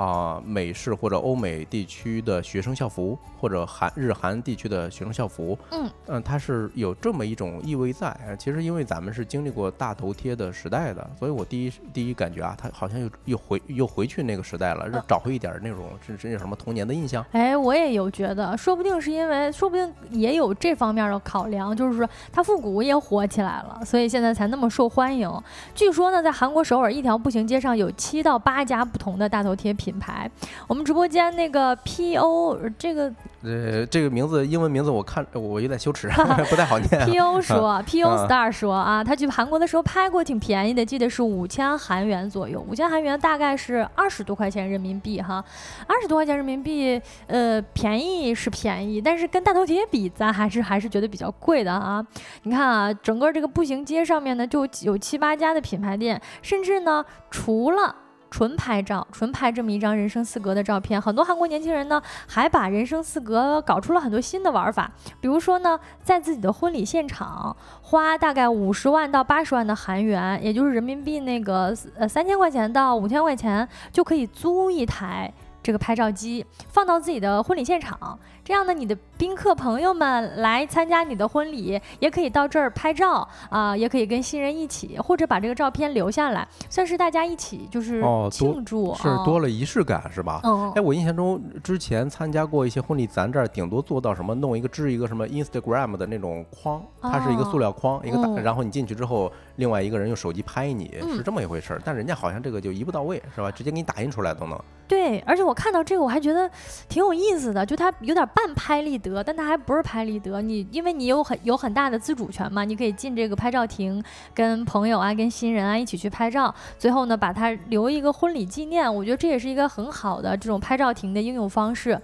啊，美式或者欧美地区的学生校服，或者韩日韩地区的学生校服，嗯嗯，它是有这么一种意味在。其实因为咱们是经历过大头贴的时代的，所以我第一第一感觉啊，它好像又又回又回去那个时代了，找回一点那种是是那什么童年的印象。哎，我也有觉得，说不定是因为，说不定也有这方面的考量，就是说它复古也火起来了，所以现在才那么受欢迎。据说呢，在韩国首尔一条步行街上有七到八家不同的大头贴。品牌，我们直播间那个 P O 这个呃这个名字英文名字我看我有点羞耻，不太好念。P O 说 P O Star 说啊，他去韩国的时候拍过，挺便宜的，记得是五千韩元左右，五千韩元大概是二十多块钱人民币哈，二十多块钱人民币，呃，便宜是便宜，但是跟大头贴比，咱还是还是觉得比较贵的啊。你看啊，整个这个步行街上面呢，就有七八家的品牌店，甚至呢，除了。纯拍照，纯拍这么一张人生四格的照片，很多韩国年轻人呢还把人生四格搞出了很多新的玩法，比如说呢，在自己的婚礼现场花大概五十万到八十万的韩元，也就是人民币那个呃三千块钱到五千块钱，就可以租一台这个拍照机，放到自己的婚礼现场。这样呢，你的宾客朋友们来参加你的婚礼，也可以到这儿拍照啊，也可以跟新人一起，或者把这个照片留下来，算是大家一起就是庆祝，是多了仪式感是吧？嗯，哎，我印象中之前参加过一些婚礼，咱这儿顶多做到什么，弄一个支一个什么 Instagram 的那种框，它是一个塑料框，一个大，然后你进去之后，另外一个人用手机拍你，是这么一回事儿。但人家好像这个就一步到位是吧？直接给你打印出来都能。对，而且我看到这个我还觉得挺有意思的，就它有点半。按拍立得，但它还不是拍立得。你因为你有很有很大的自主权嘛，你可以进这个拍照亭，跟朋友啊、跟新人啊一起去拍照。最后呢，把它留一个婚礼纪念。我觉得这也是一个很好的这种拍照亭的应用方式。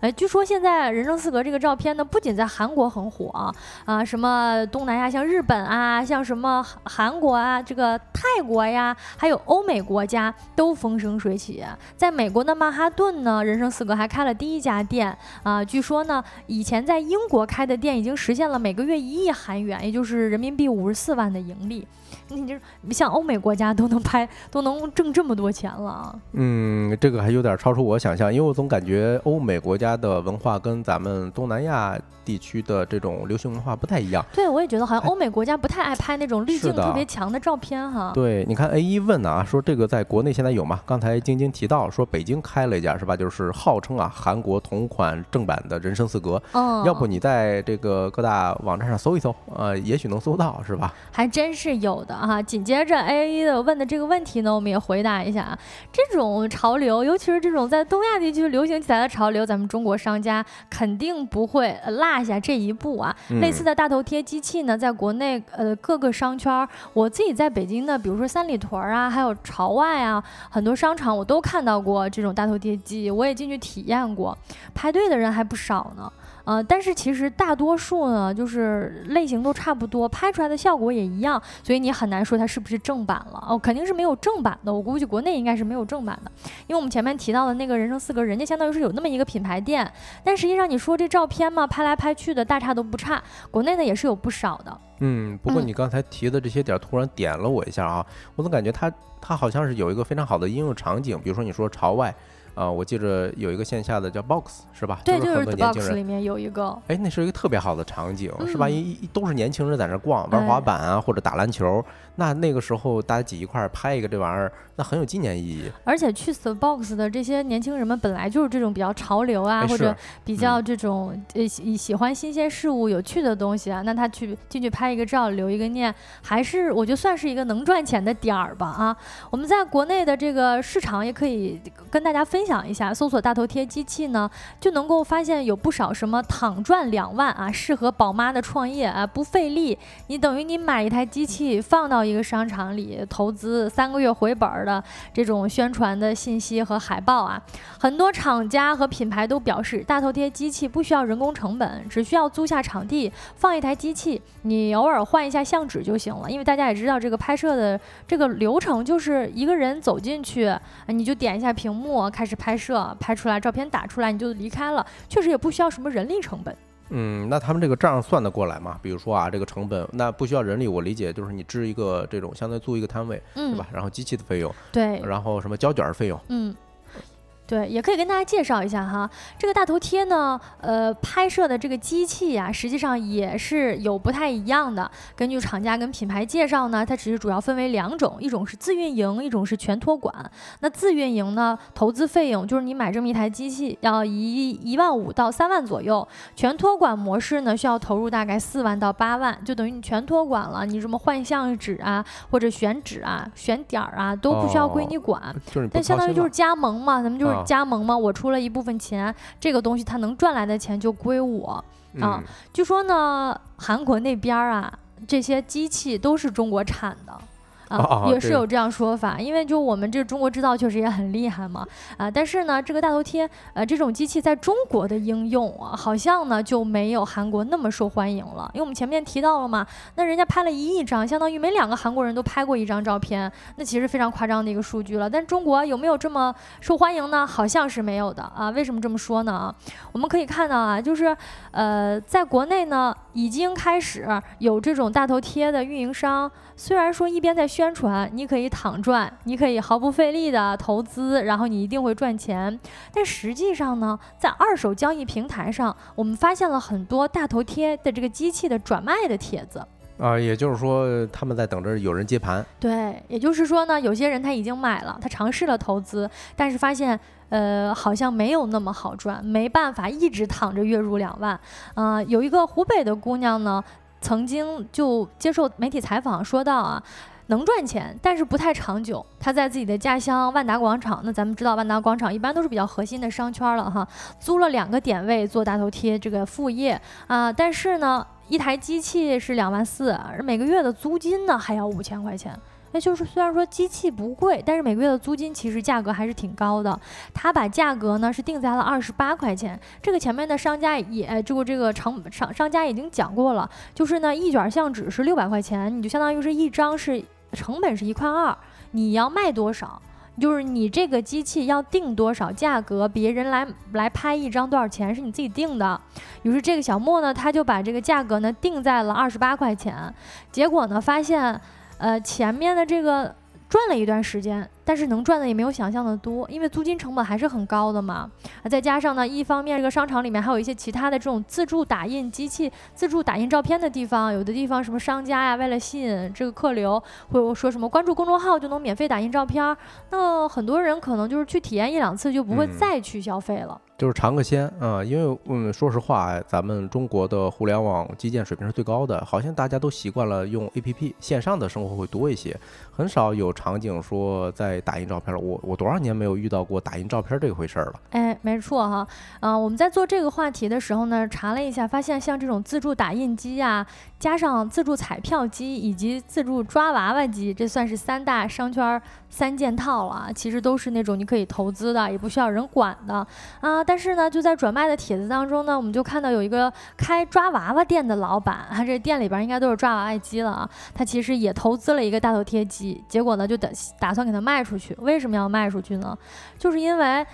哎，据说现在人生四格这个照片呢，不仅在韩国很火啊，什么东南亚像日本啊，像什么韩国啊，这个泰国呀，还有欧美国家都风生水起。在美国的曼哈顿呢，人生四格还开了第一家店啊。据说呢，以前在英国开的店已经实现了每个月一亿韩元，也就是人民币五十四万的盈利。你这像欧美国家都能拍，都能挣这么多钱了。嗯，这个还有点超出我想象，因为我总感觉欧美国家。家的文化跟咱们东南亚地区的这种流行文化不太一样。对，我也觉得好像欧美国家不太爱拍那种滤镜特别强的照片哈。对，你看 A 一问啊，说这个在国内现在有吗？刚才晶晶提到说北京开了一家是吧？就是号称啊韩国同款正版的人生四格。嗯。要不你在这个各大网站上搜一搜，呃，也许能搜到是吧？还真是有的哈。紧接着 A 一的问的这个问题呢，我们也回答一下啊。这种潮流，尤其是这种在东亚地区流行起来的潮流，咱们中国商家肯定不会落下这一步啊。类似的大头贴机器呢，在国内呃各个商圈，我自己在北京的，比如说三里屯啊，还有朝外啊，很多商场我都看到过这种大头贴机，我也进去体验过，排队的人还不少呢。呃，但是其实大多数呢，就是类型都差不多，拍出来的效果也一样，所以你很难说它是不是正版了哦，肯定是没有正版的。我估计国内应该是没有正版的，因为我们前面提到的那个人生四格，人家相当于是有那么一个品牌店，但实际上你说这照片嘛，拍来拍去的大差都不差，国内呢也是有不少的。嗯，不过你刚才提的这些点突然点了我一下啊，我总感觉它它好像是有一个非常好的应用场景，比如说你说朝外。啊，我记着有一个线下的叫 Box 是吧？对，就是 Box 里面有一个。哎，那是一个特别好的场景，是吧？一一都是年轻人在那逛，玩滑板啊，或者打篮球。那那个时候大家挤一块儿拍一个这玩意儿，那很有纪念意义。而且去 Box 的这些年轻人们本来就是这种比较潮流啊，或者比较这种呃喜喜欢新鲜事物、有趣的东西啊，那他去进去拍一个照，留一个念，还是我觉得算是一个能赚钱的点儿吧啊。我们在国内的这个市场也可以跟大家分分享一下，搜索大头贴机器呢，就能够发现有不少什么躺赚两万啊，适合宝妈的创业啊，不费力，你等于你买一台机器放到。一个商场里投资三个月回本的这种宣传的信息和海报啊，很多厂家和品牌都表示，大头贴机器不需要人工成本，只需要租下场地放一台机器，你偶尔换一下相纸就行了。因为大家也知道，这个拍摄的这个流程就是一个人走进去，你就点一下屏幕开始拍摄，拍出来照片打出来你就离开了，确实也不需要什么人力成本。嗯，那他们这个账算得过来吗？比如说啊，这个成本，那不需要人力，我理解就是你支一个这种，相当于租一个摊位，对吧？然后机器的费用，对，然后什么胶卷费用，嗯。对，也可以跟大家介绍一下哈，这个大头贴呢，呃，拍摄的这个机器呀，实际上也是有不太一样的。根据厂家跟品牌介绍呢，它只是主要分为两种，一种是自运营，一种是全托管。那自运营呢，投资费用就是你买这么一台机器要一一万五到三万左右，全托管模式呢，需要投入大概四万到八万，就等于你全托管了，你什么换相纸啊，或者选纸啊、选点儿啊，都不需要归你管，但相当于就是加盟嘛，咱们就是。加盟吗？我出了一部分钱，这个东西它能赚来的钱就归我啊。据说呢，韩国那边啊，这些机器都是中国产的。啊，也是有这样说法，因为就我们这中国制造确实也很厉害嘛，啊，但是呢，这个大头贴，呃，这种机器在中国的应用啊，好像呢就没有韩国那么受欢迎了，因为我们前面提到了嘛，那人家拍了一亿张，相当于每两个韩国人都拍过一张照片，那其实非常夸张的一个数据了。但中国有没有这么受欢迎呢？好像是没有的啊。为什么这么说呢？啊，我们可以看到啊，就是呃，在国内呢，已经开始有这种大头贴的运营商，虽然说一边在宣宣传你可以躺赚，你可以毫不费力的投资，然后你一定会赚钱。但实际上呢，在二手交易平台上，我们发现了很多大头贴的这个机器的转卖的帖子啊，也就是说他们在等着有人接盘。对，也就是说呢，有些人他已经买了，他尝试了投资，但是发现呃好像没有那么好赚，没办法一直躺着月入两万。啊，有一个湖北的姑娘呢，曾经就接受媒体采访说到啊。能赚钱，但是不太长久。他在自己的家乡万达广场，那咱们知道万达广场一般都是比较核心的商圈了哈，租了两个点位做大头贴这个副业啊。但是呢，一台机器是两万四，而每个月的租金呢还要五千块钱。那就是虽然说机器不贵，但是每个月的租金其实价格还是挺高的。他把价格呢是定在了二十八块钱。这个前面的商家也就这个成商商家已经讲过了，就是呢一卷相纸是六百块钱，你就相当于是一张是。成本是一块二，你要卖多少？就是你这个机器要定多少价格，别人来来拍一张多少钱是你自己定的。于是这个小莫呢，他就把这个价格呢定在了二十八块钱。结果呢，发现，呃，前面的这个转了一段时间。但是能赚的也没有想象的多，因为租金成本还是很高的嘛。啊，再加上呢，一方面这个商场里面还有一些其他的这种自助打印机器、自助打印照片的地方，有的地方什么商家呀，为了吸引这个客流，会说什么关注公众号就能免费打印照片，那很多人可能就是去体验一两次就不会再去消费了。就是尝个鲜啊，因为嗯，说实话，咱们中国的互联网基建水平是最高的，好像大家都习惯了用 APP，线上的生活会多一些，很少有场景说在打印照片了。我我多少年没有遇到过打印照片这回事儿了？哎，没错哈，嗯，我们在做这个话题的时候呢，查了一下，发现像这种自助打印机呀，加上自助彩票机以及自助抓娃娃机，这算是三大商圈三件套了，其实都是那种你可以投资的，也不需要人管的啊。但是呢，就在转卖的帖子当中呢，我们就看到有一个开抓娃娃店的老板，他这店里边应该都是抓娃娃机了啊。他其实也投资了一个大头贴机，结果呢就打打算给它卖卖出去。为什么要卖出去呢？就是因为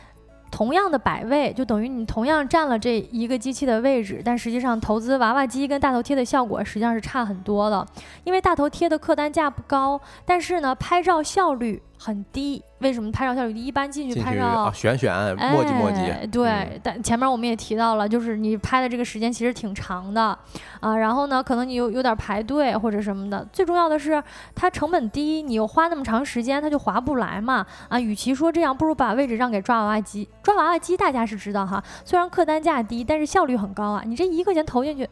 同样的摆位，就等于你同样占了这一个机器的位置，但实际上投资娃娃机跟大头贴的效果实际上是差很多的。因为大头贴的客单价不高，但是呢拍照效率很低。为什么拍照效率低？一般进去拍照，选选墨迹墨迹。对，但前面我们也提到了，就是你拍的这个时间其实挺长的啊。然后呢，可能你有有点排队或者什么的。最重要的是，它成本低，你又花那么长时间，它就划不来嘛。啊，与其说这样，不如把位置让给抓娃娃机。抓娃娃机大家是知道哈，虽然客单价低，但是效率很高啊。你这一块钱投进去。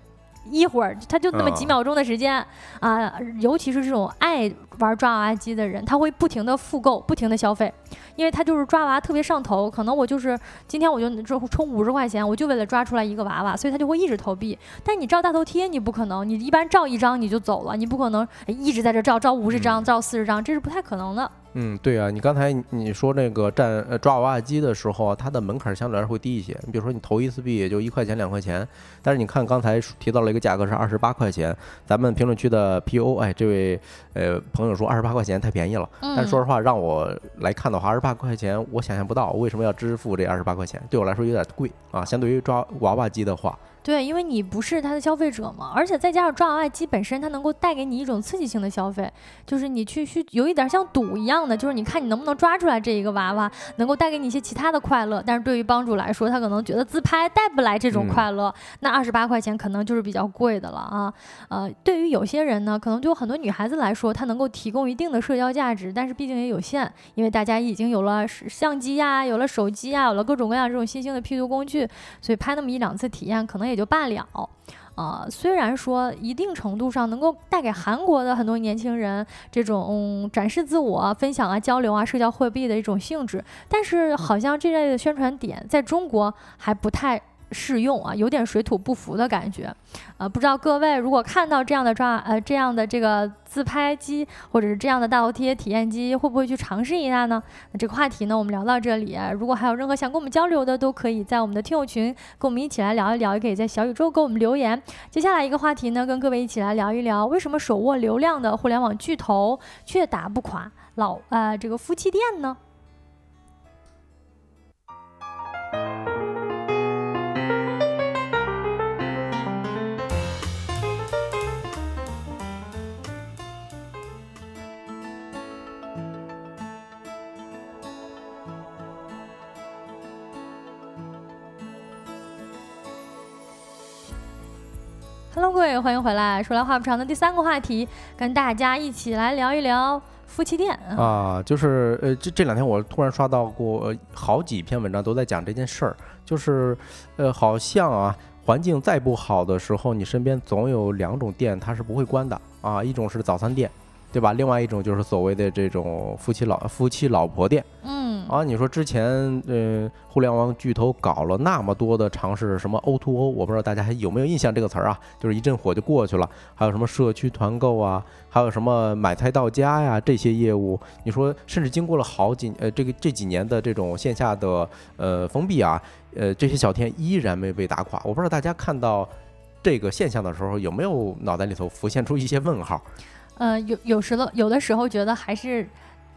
一会儿他就那么几秒钟的时间啊，尤其是这种爱玩抓娃娃机的人，他会不停的复购，不停的消费，因为他就是抓娃特别上头。可能我就是今天我就充充五十块钱，我就为了抓出来一个娃娃，所以他就会一直投币。但你照大头贴，你不可能，你一般照一张你就走了，你不可能一直在这照，照五十张，照四十张，这是不太可能的。嗯，对啊，你刚才你说那个占呃抓娃娃机的时候，它的门槛相对来说会低一些。你比如说你投一次币也就一块钱两块钱，但是你看刚才提到了一个价格是二十八块钱，咱们评论区的 P O 哎这位呃朋友说二十八块钱太便宜了，但是说实话让我来看的话，二十八块钱我想象不到为什么要支付这二十八块钱，对我来说有点贵啊，相对于抓娃娃机的话。对，因为你不是他的消费者嘛，而且再加上抓娃娃机本身，它能够带给你一种刺激性的消费，就是你去去有一点像赌一样的，就是你看你能不能抓出来这一个娃娃，能够带给你一些其他的快乐。但是对于帮主来说，他可能觉得自拍带不来这种快乐，那二十八块钱可能就是比较贵的了啊。呃，对于有些人呢，可能就很多女孩子来说，它能够提供一定的社交价值，但是毕竟也有限，因为大家已经有了相机呀，有了手机呀，有了各种各样这种新兴的 P 图工具，所以拍那么一两次体验可能也。也就罢了，啊，虽然说一定程度上能够带给韩国的很多年轻人这种展示自我、分享啊、交流啊、社交货币的一种性质，但是好像这类的宣传点在中国还不太。适用啊，有点水土不服的感觉，呃，不知道各位如果看到这样的抓呃这样的这个自拍机或者是这样的大头贴体验机，会不会去尝试一下呢？那这个话题呢，我们聊到这里，如果还有任何想跟我们交流的，都可以在我们的听友群跟我们一起来聊一聊，也可以在小宇宙给我们留言。接下来一个话题呢，跟各位一起来聊一聊，为什么手握流量的互联网巨头却打不垮老呃这个夫妻店呢？Hello，各位，欢迎回来。说来话不长的第三个话题，跟大家一起来聊一聊夫妻店啊。就是呃，这这两天我突然刷到过好几篇文章，都在讲这件事儿。就是呃，好像啊，环境再不好的时候，你身边总有两种店它是不会关的啊。一种是早餐店，对吧？另外一种就是所谓的这种夫妻老夫妻老婆店。嗯。啊，你说之前，呃，互联网巨头搞了那么多的尝试，什么 O to O，我不知道大家还有没有印象这个词儿啊？就是一阵火就过去了。还有什么社区团购啊，还有什么买菜到家呀，这些业务，你说，甚至经过了好几，呃，这个这几年的这种线下的呃封闭啊，呃，这些小店依然没被打垮。我不知道大家看到这个现象的时候，有没有脑袋里头浮现出一些问号？呃，有有时候有的时候觉得还是。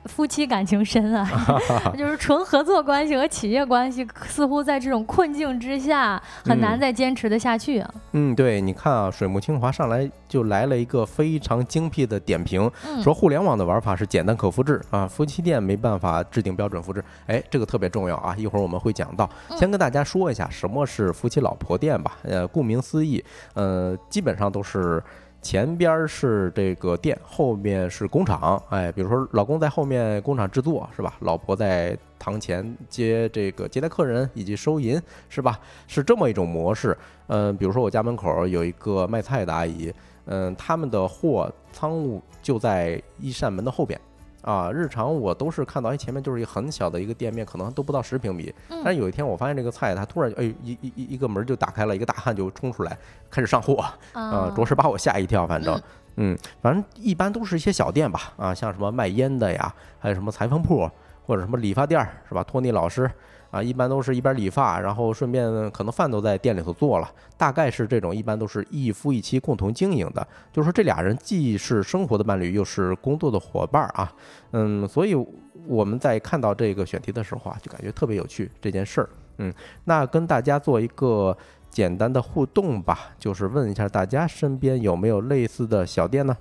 夫妻感情深啊，就是纯合作关系和企业关系，似乎在这种困境之下很难再坚持的下去啊。嗯，对，你看啊，水木清华上来就来了一个非常精辟的点评，嗯说互联网的玩法是简单可复制啊，夫妻店没办法制定标准复制。哎，这个特别重要啊，一会儿我们会讲到。嗯先跟大家说一下什么是夫妻老婆店吧。呃，顾名思义，呃，基本上都是。前边是这个店，后面是工厂。哎，比如说老公在后面工厂制作，是吧？老婆在堂前接这个接待客人以及收银，是吧？是这么一种模式。嗯、比如说我家门口有一个卖菜的阿姨，嗯、他们的货仓务就在一扇门的后边。啊，日常我都是看到，哎，前面就是一个很小的一个店面，可能都不到十平米。嗯但是有一天我发现这个菜，它突然，哎，一一一一个门就打开了，一个大汉就冲出来开始上货，啊，啊，着实把我吓一跳。反正，嗯，反正一般都是一些小店吧，啊，像什么卖烟的呀，还有什么裁缝铺或者什么理发店儿，是吧？托尼老师啊，一般都是一边理发，然后顺便可能饭都在店里头做了，大概是这种，一般都是一夫一妻共同经营的，就是说这俩人既是生活的伴侣，又是工作的伙伴儿啊，嗯，所以我们在看到这个选题的时候啊，就感觉特别有趣这件事儿，嗯，那跟大家做一个。简单的互动吧，就是问一下大家身边有没有类似的小店呢？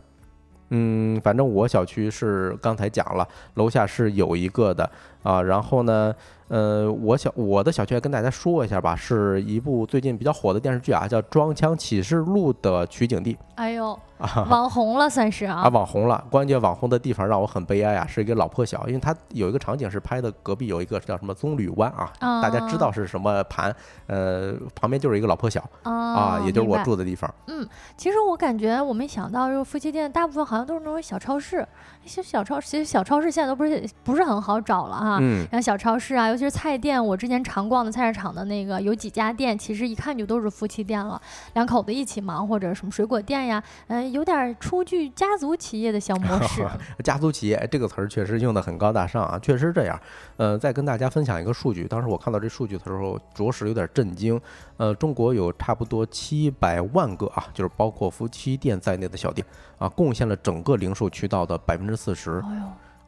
嗯，反正我小区是刚才讲了，楼下是有一个的啊。然后呢，呃，我小我的小区还跟大家说一下吧，是一部最近比较火的电视剧啊，叫《装腔启示录》的取景地哎呦，啊。网红了算是啊，啊。网红了。关键网红的地方让我很悲哀啊，是一个老破小，因为它有一个场景是拍的隔壁有一个叫什么棕榈湾啊，大家知道是什么盘，呃，旁边就是一个老破小啊，啊，也就是我住的地方。嗯其实我感觉我没想到，就是夫妻店大部分好像都是那种小超市，一些小超市，其实小超市现在都不是不是很好找了哈。嗯，像小超市啊，尤其是菜店，我之前常逛的菜市场的那个有几家店，其实一看就都是夫妻店了，两口子一起忙，或者什么水果店呀，嗯、有点出具家族企业的小模式。家族企业哎这个词儿确实用的很高大上啊，确实是这样。呃，再跟大家分享一个数据，当时我看到这数据的时候，着实有点震惊。呃，中国有差不多七百万个啊，就是包括夫妻店在内的小店啊，贡献了整个零售渠道的百分之四十。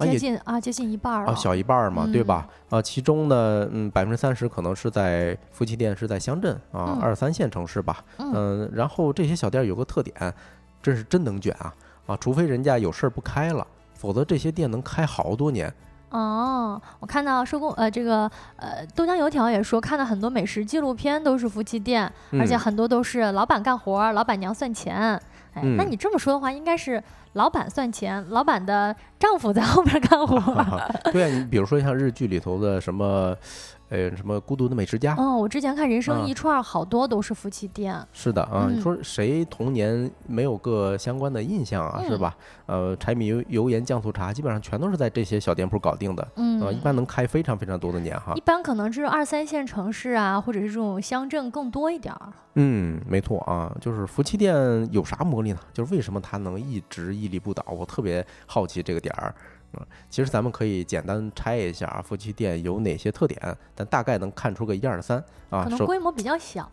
接近啊，接近一半儿了。啊，小一半儿嘛，对吧？啊，其中呢，嗯，百分之三十可能是在夫妻店是在乡镇啊，嗯二三线城市吧。嗯嗯，然后这些小店有个特点，真是真能卷啊啊！除非人家有事儿不开了，否则这些店能开好多年。哦，我看到收工呃，这个呃豆浆油条也说，看到很多美食纪录片都是夫妻店，而且嗯很多都是老板干活儿，老板娘算钱。哎，那嗯你这么说的话，应该是老板算钱，老板的丈夫在后边干活儿。对啊，你比如说像日剧里头的什么，呃，什么《孤独的美食家》，嗯，我之前看《人生啊一串》，好多都是夫妻店。是的啊，嗯你说谁童年没有个相关的印象啊，是嗯吧？呃，柴米油油盐酱醋茶，基本上全都是在这些小店铺搞定的。嗯，呃，一般能开非常非常多的年哈一。般可能是二三线城市啊，或者是这种乡镇更多一点儿。嗯，没错啊，就是夫妻店有啥魔力呢？就是为什么它能一直屹立不倒？我特别好奇这个点儿。嗯，其实咱们可以简单拆一下啊夫妻店有哪些特点，但大概能看出个一二三啊。可能规模比较小。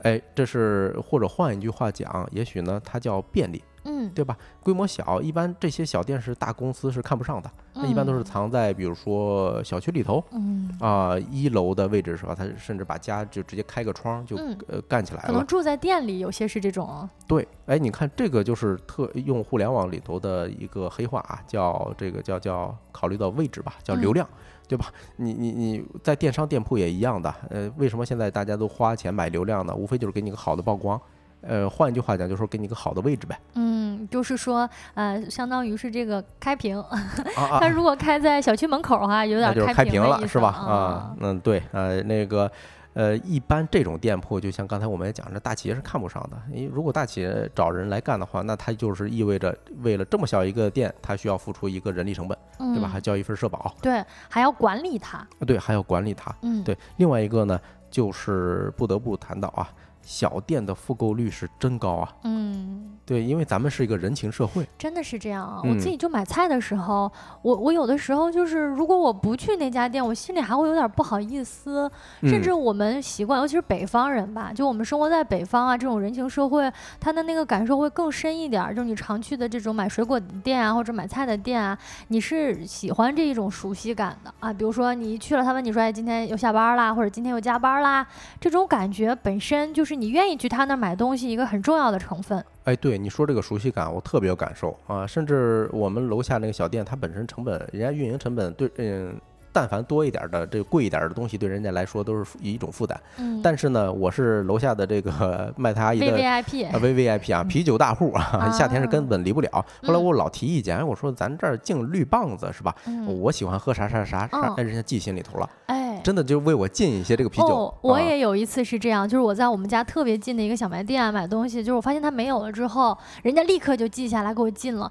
哎，这是或者换一句话讲，也许呢它叫便利，嗯，对吧？规模小，一般这些小店是大公司是看不上的，那一般都是嗯藏在比如说小区里头嗯，啊，一楼的位置是吧？他甚至把家就直接开个窗就嗯呃干起来了可能。住在店里，有些是这种。对，哎，你看这个就是特用互联网里头的一个黑话啊，叫这个叫叫考虑到位置吧，叫流嗯量，对吧？你你你在电商店铺也一样的，呃，为什么现在大家都花钱买流量呢？无非就是给你个好的曝光，呃，换一句话讲，就是说给你一个好的位置呗。嗯，就是说，呃，相当于是这个开屏。啊啊它如果开在小区门口的话，有点开屏的意思屏了是吧？啊啊，，嗯，对，呃，那个。呃，一般这种店铺，就像刚才我们也讲，这大企业是看不上的。因为如果大企业找人来干的话，那它就是意味着为了这么小一个店，它需要付出一个人力成本，对吧？嗯还交一份社保，对，还要管理它。对，还要管理它。嗯，对，另外一个呢，就是不得不谈到啊，小店的复购率是真高啊。嗯，对，因为咱们是一个人情社会。真的是这样啊！嗯我自己就买菜的时候，我我有的时候就是，如果我不去那家店，我心里还会有点不好意思。甚至嗯我们习惯，尤其是北方人吧，就我们生活在北方啊，这种人情社会，他的那个感受会更深一点儿。就是你常去的这种买水果的店啊，或者买菜的店啊，你是喜欢这一种熟悉感的啊。比如说你一去了，他问你说：“哎，今天又下班啦，或者今天又加班啦。”这种感觉本身就是你愿意去他那儿买东西一个很重要的成分。哎，对你说这个熟悉感，我特别有感受啊！甚至我们楼下那个小店，它本身成本，人家运营成本对，嗯，但凡多一点的这个贵一点的东西，对人家来说都是一种负担。嗯，但是呢，我是楼下的这个 卖他一个 V 的 V I P 啊 V V I P 啊，啤酒大户啊，啊 夏天是根本离不了。后来嗯我老提意见，哎，我说咱这儿净绿棒子是吧？嗯，我喜欢喝啥啥啥啥嗯，哎，人家记心里头了，哎，真的就为我进一些这个啤酒哦。，我啊也有一次是这样，就是我在我们家特别近的一个小卖店买东西，就是我发现它没有了之后，人家立刻就记下来给我进了。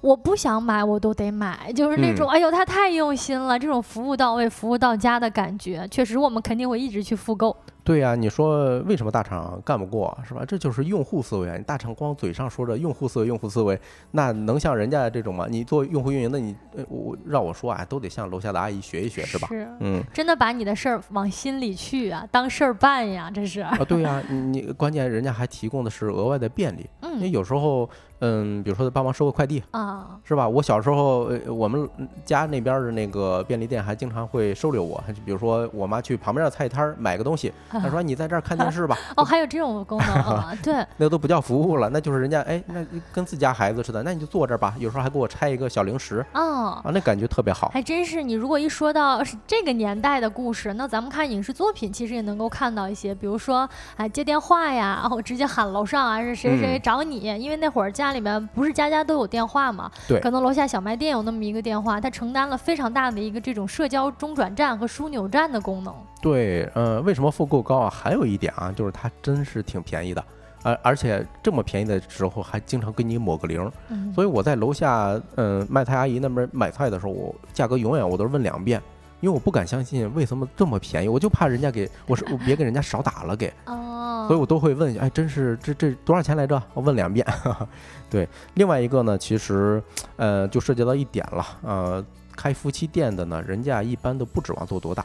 我不想买，我都得买，就是那种，嗯哎呦，他太用心了，这种服务到位、服务到家的感觉，确实我们肯定会一直去复购。对呀、你说为什么大厂干不过是吧？这就是用户思维啊！你大厂光嘴上说着用户思维、用户思维，那能像人家这种吗？你做用户运营的，你呃我让我说啊，都得向楼下的阿姨学一学是吧？是，嗯真的把你的事儿往心里去啊，当事儿办呀，这是。啊，对呀、你你关键人家还提供的是额外的便利，因为嗯有时候嗯，比如说帮忙收个快递，啊，是吧？我小时候，呃我们家那边的那个便利店还经常会收留我，就比如说我妈去旁边的菜摊儿买个东西，她说你在这儿看电视吧，哦，还有这种功能啊，对，那都不叫服务了，那就是人家哎，那跟自家孩子似的，那你就坐这儿吧，有时候还给我拆一个小零食哦，啊，那感觉特别好。还真是，你如果一说到是这个年代的故事，那咱们看影视作品，其实也能够看到一些，比如说，哎，接电话呀，然后直接喊楼上啊是谁谁嗯找你，因为那会儿家里面不是家家都有电话嘛，对可能楼下小卖店有那么一个电话，它承担了非常大的一个这种社交中转站和枢纽站的功能。对，呃，为什么复购高啊？还有一点啊，就是它真是挺便宜的，而而且这么便宜的时候还经常给你抹个零，嗯，所以我在楼下，嗯、卖菜阿姨那边买菜的时候，我价格永远我都是问两遍。因为我不敢相信为什么这么便宜，我就怕人家给我是我别给人家少打了给，哦，所以我都会问，哎，真是这这多少钱来着？我问两遍。对，另外一个呢，其实呃就涉及到一点了，呃，开夫妻店的呢，人家一般都不指望做多大。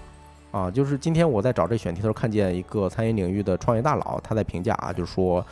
啊，就是今天我在找这选题的时候，看见一个餐饮领域的创业大佬，他在评价啊，就是说，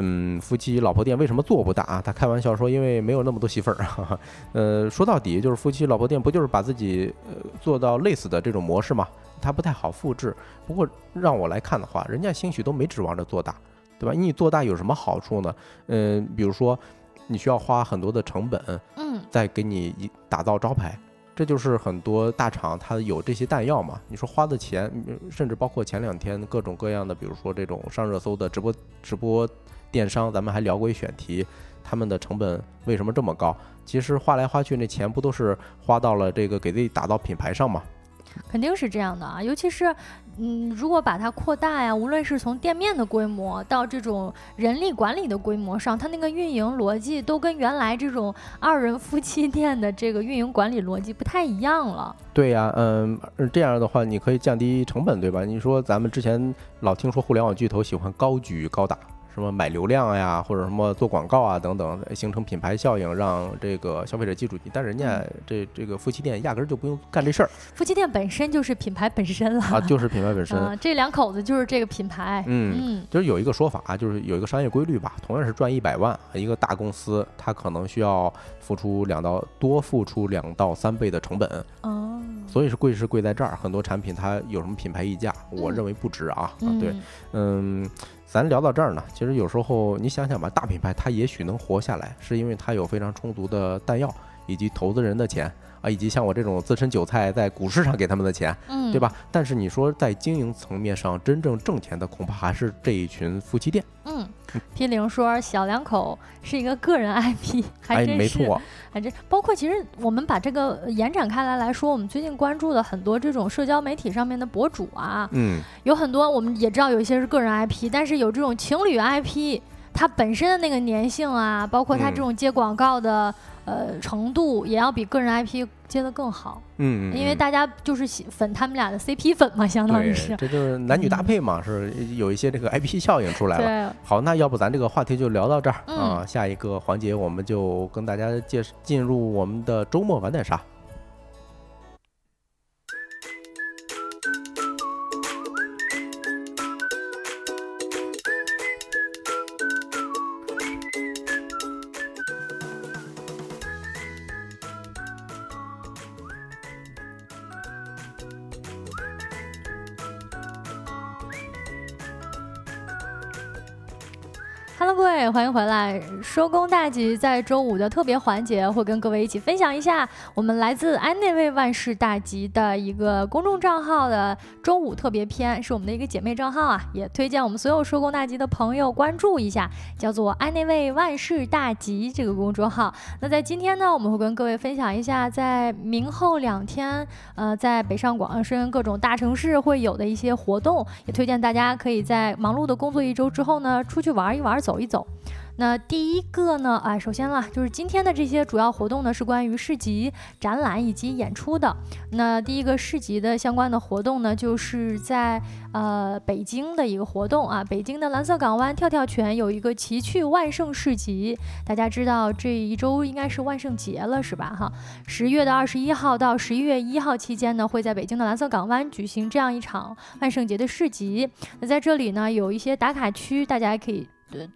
嗯，夫妻老婆店为什么做不大啊？他开玩笑说，因为没有那么多媳妇儿。呃，说到底就是夫妻老婆店不就是把自己呃做到累死的这种模式吗？它不太好复制。不过让我来看的话，人家兴许都没指望着做大，对吧？你做大有什么好处呢？嗯、比如说你需要花很多的成本，嗯，再给你一打造招牌，这就是很多大厂它有这些弹药嘛。你说花的钱，嗯甚至包括前两天各种各样的，比如说这种上热搜的直播直播电商，咱们还聊过一选题，他们的成本为什么这么高？其实花来花去，那钱不都是花到了这个给自己打造品牌上吗？肯定是这样的啊，尤其是，嗯，如果把它扩大呀，无论是从店面的规模到这种人力管理的规模上，它那个运营逻辑都跟原来这种二人夫妻店的这个运营管理逻辑不太一样了。对呀，嗯，呃这样的话你可以降低成本，对吧？你说咱们之前老听说互联网巨头喜欢高举高打，什么买流量呀，或者什么做广告啊等等，形成品牌效应，让这个消费者记住你。但人家这这个夫妻店压根儿就不用干这事儿夫妻店本身就是品牌本身了啊，就是品牌本身。啊这两口子就是这个品牌。嗯，嗯就是有一个说法啊，就是有一个商业规律吧，同样是赚一百万，一个大公司它可能需要付出两到多付出两到三倍的成本，哦，所以是贵是贵在这儿。很多产品它有什么品牌溢价，我嗯认为不值啊。啊，嗯，对，嗯，咱聊到这儿呢，其实有时候你想想吧，大品牌它也许能活下来，是因为它有非常充足的弹药，以及投资人的钱啊，以及像我这种资深韭菜在股市上给他们的钱，嗯，对吧？但是你说在经营层面上真正挣钱的，恐怕还是这一群夫妻店。嗯，批零说小两口是一个个人 IP，还哎，真是。没错，还真包括其实我们把这个呃延展开来来说，我们最近关注的很多这种社交媒体上面的博主啊，嗯，有很多我们也知道有一些是个人 IP，但是有这种情侣 IP。它本身的那个粘性啊，包括它这种接广告的呃程度，也要比个人 IP 接的更好。嗯，因为大家就是喜粉他们俩的 CP 粉嘛，相当于是。这就是男女搭配嘛，是有一些这个 IP 效应出来了。对。好，那要不咱这个话题就聊到这儿啊，下一个环节我们就跟大家介进入我们的周末玩点啥。在周五的特别环节，会跟各位一起分享一下我们来自安内卫万事大吉的一个公众账号的周五特别篇，是我们的一个姐妹账号啊，也推荐我们所有收工大吉的朋友关注一下，叫做安内卫万事大吉这个公众号。那在今天呢，我们会跟各位分享一下，在明后两天，呃，在北上广深各种大城市会有的一些活动，也推荐大家可以在忙碌的工作一周之后呢，出去玩一玩。走一走，那第一个呢？啊，首先啦，就是今天的这些主要活动呢，是关于市集、展览以及演出的。那第一个市集的相关的活动呢，就是在呃北京的一个活动啊，北京的蓝色港湾跳跳泉有一个奇趣万圣市集。大家知道这一周应该是万圣节了，是吧？哈，十月的二十一号到十一月一号期间呢，会在北京的蓝色港湾举行这样一场万圣节的市集。那在这里呢，有一些打卡区，大家可以。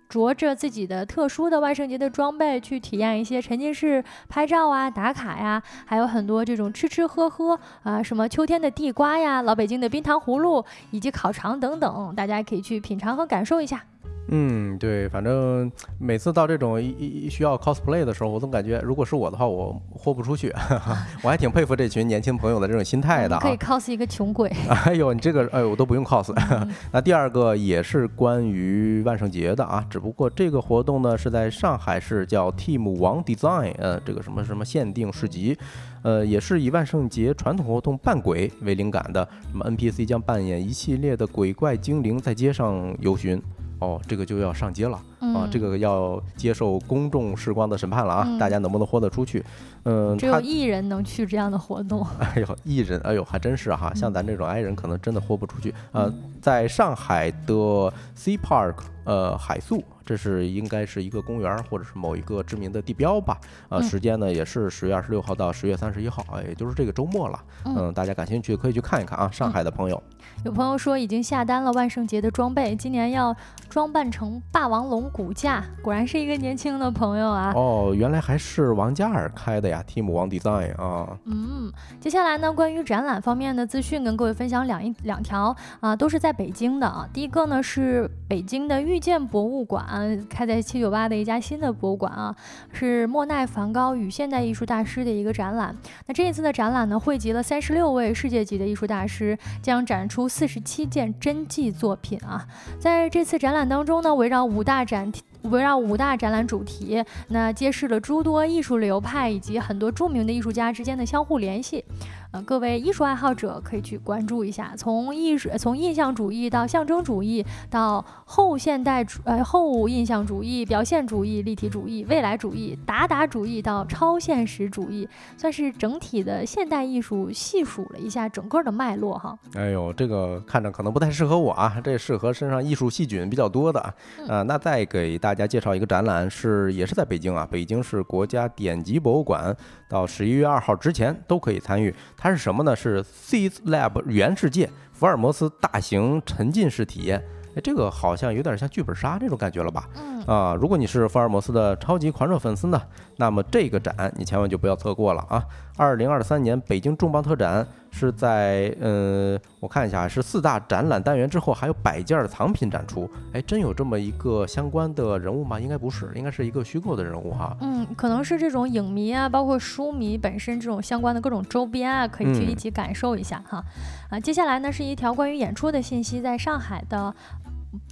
着着自己的特殊的万圣节的装备去体验一些沉浸式拍照啊、打卡呀，还有很多这种吃吃喝喝啊，什么秋天的地瓜呀、老北京的冰糖葫芦以及烤肠等等，大家可以去品尝和感受一下。嗯，对，反正每次到这种一一需要 cosplay 的时候，我总感觉如果是我的话，我豁不出去。我还挺佩服这群年轻朋友的这种心态的啊。可以 cos 一个穷鬼。哎呦，你这个哎，我都不用 cos。那第二个也是关于万圣节的啊，只不过这个活动呢是在上海市叫 Team 王 Design，呃，这个什么什么限定市集，呃，也是以万圣节传统活动扮鬼为灵感的，什么 NPC 将扮演一系列的鬼怪精灵在街上游巡。哦，这个就要上街了啊！这个要接受公众视光的审判了啊！大家能不能豁得出去？嗯，只有艺人能去这样的活动。哎呦，艺人，哎呦，还真是哈！像咱这种 I 人，可能真的豁不出去。呃，在上海的 C Park，呃，海素。这是应该是一个公园或者是某一个知名的地标吧？呃，时间呢也是十月二十六号到十月三十一号，啊，也就是这个周末了。嗯，大家感兴趣可以去看一看啊。上海的朋友，有朋友说已经下单了万圣节的装备，今年要装扮成霸王龙骨架，果然是一个年轻的朋友啊。哦，原来还是王嘉尔开的呀，Team 王 Design 啊。嗯，接下来呢，关于展览方面的资讯，跟各位分享两一两条啊，都是在北京的啊。第一个呢是北京的遇见博物馆。开在七九八的一家新的博物馆啊，是莫奈梵高与现代艺术大师的一个展览。那这一次的展览呢，汇集了三十六位世界级的艺术大师，将展出四十七件真迹作品啊。在这次展览当中呢，围绕五大展。围绕五大展览主题，那揭示了诸多艺术流派以及很多著名的艺术家之间的相互联系。呃，各位艺术爱好者可以去关注一下，从艺术从印象主义到象征主义，到后现代主呃后印象主义、表现主义、立体主义、未来主义、达达主义到超现实主义，算是整体的现代艺术细数了一下整个的脉络哈。哎呦，这个看着可能不太适合我啊，这适合身上艺术细菌比较多的啊。那再给大家介绍一个展览，是也是在北京啊，北京市国家典籍博物馆，到十一月二号之前都可以参与。它是什么呢？是 Seeds Lab 原世界福尔摩斯大型沉浸式体验。哎，这个好像有点像剧本杀这种感觉了吧？嗯啊，如果你是福尔摩斯的超级狂热粉丝呢，那么这个展你千万就不要错过了啊！二零二三年北京重磅特展。是在呃，我看一下，是四大展览单元之后还有摆件藏品展出。哎，真有这么一个相关的人物吗？应该不是，应该是一个虚构的人物哈。嗯，可能是这种影迷啊，包括书迷本身这种相关的各种周边啊，可以去一起感受一下哈。啊，接下来呢是一条关于演出的信息，在上海的。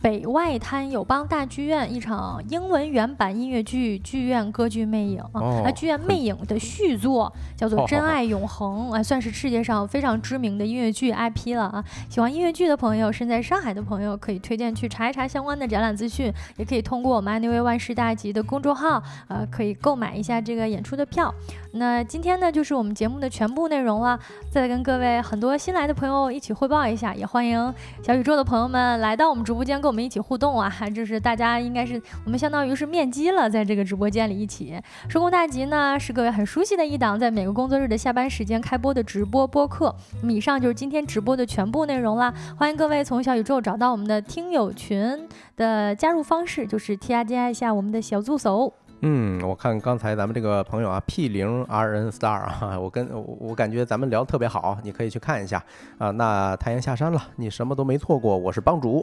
北外滩友邦大剧院一场英文原版音乐剧《剧院歌剧魅影》啊，剧院魅影的续作叫做《真爱永恒》，啊，算是世界上非常知名的音乐剧 IP 了啊。喜欢音乐剧的朋友，身在上海的朋友，可以推荐去查一查相关的展览资讯，也可以通过我们 Anyway 万事大吉的公众号，呃，可以购买一下这个演出的票。那今天呢，就是我们节目的全部内容了。再跟各位很多新来的朋友一起汇报一下，也欢迎小宇宙的朋友们来到我们直播间跟我们一起互动啊！就是大家应该是我们相当于是面基了，在这个直播间里一起收工大吉呢，是各位很熟悉的一档，在每个工作日的下班时间开播的直播播客。那么以上就是今天直播的全部内容啦，欢迎各位从小宇宙找到我们的听友群的加入方式，就是添加一下我们的小助手。嗯，我看刚才咱们这个朋友啊，P 零 RN Star 啊，我跟我我感觉咱们聊得特别好，你可以去看一下啊。那太阳下山了，你什么都没错过。我是帮主，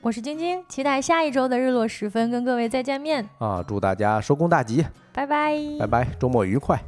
我是晶晶，期待下一周的日落时分跟各位再见面啊！祝大家收工大吉，拜拜，拜拜，周末愉快。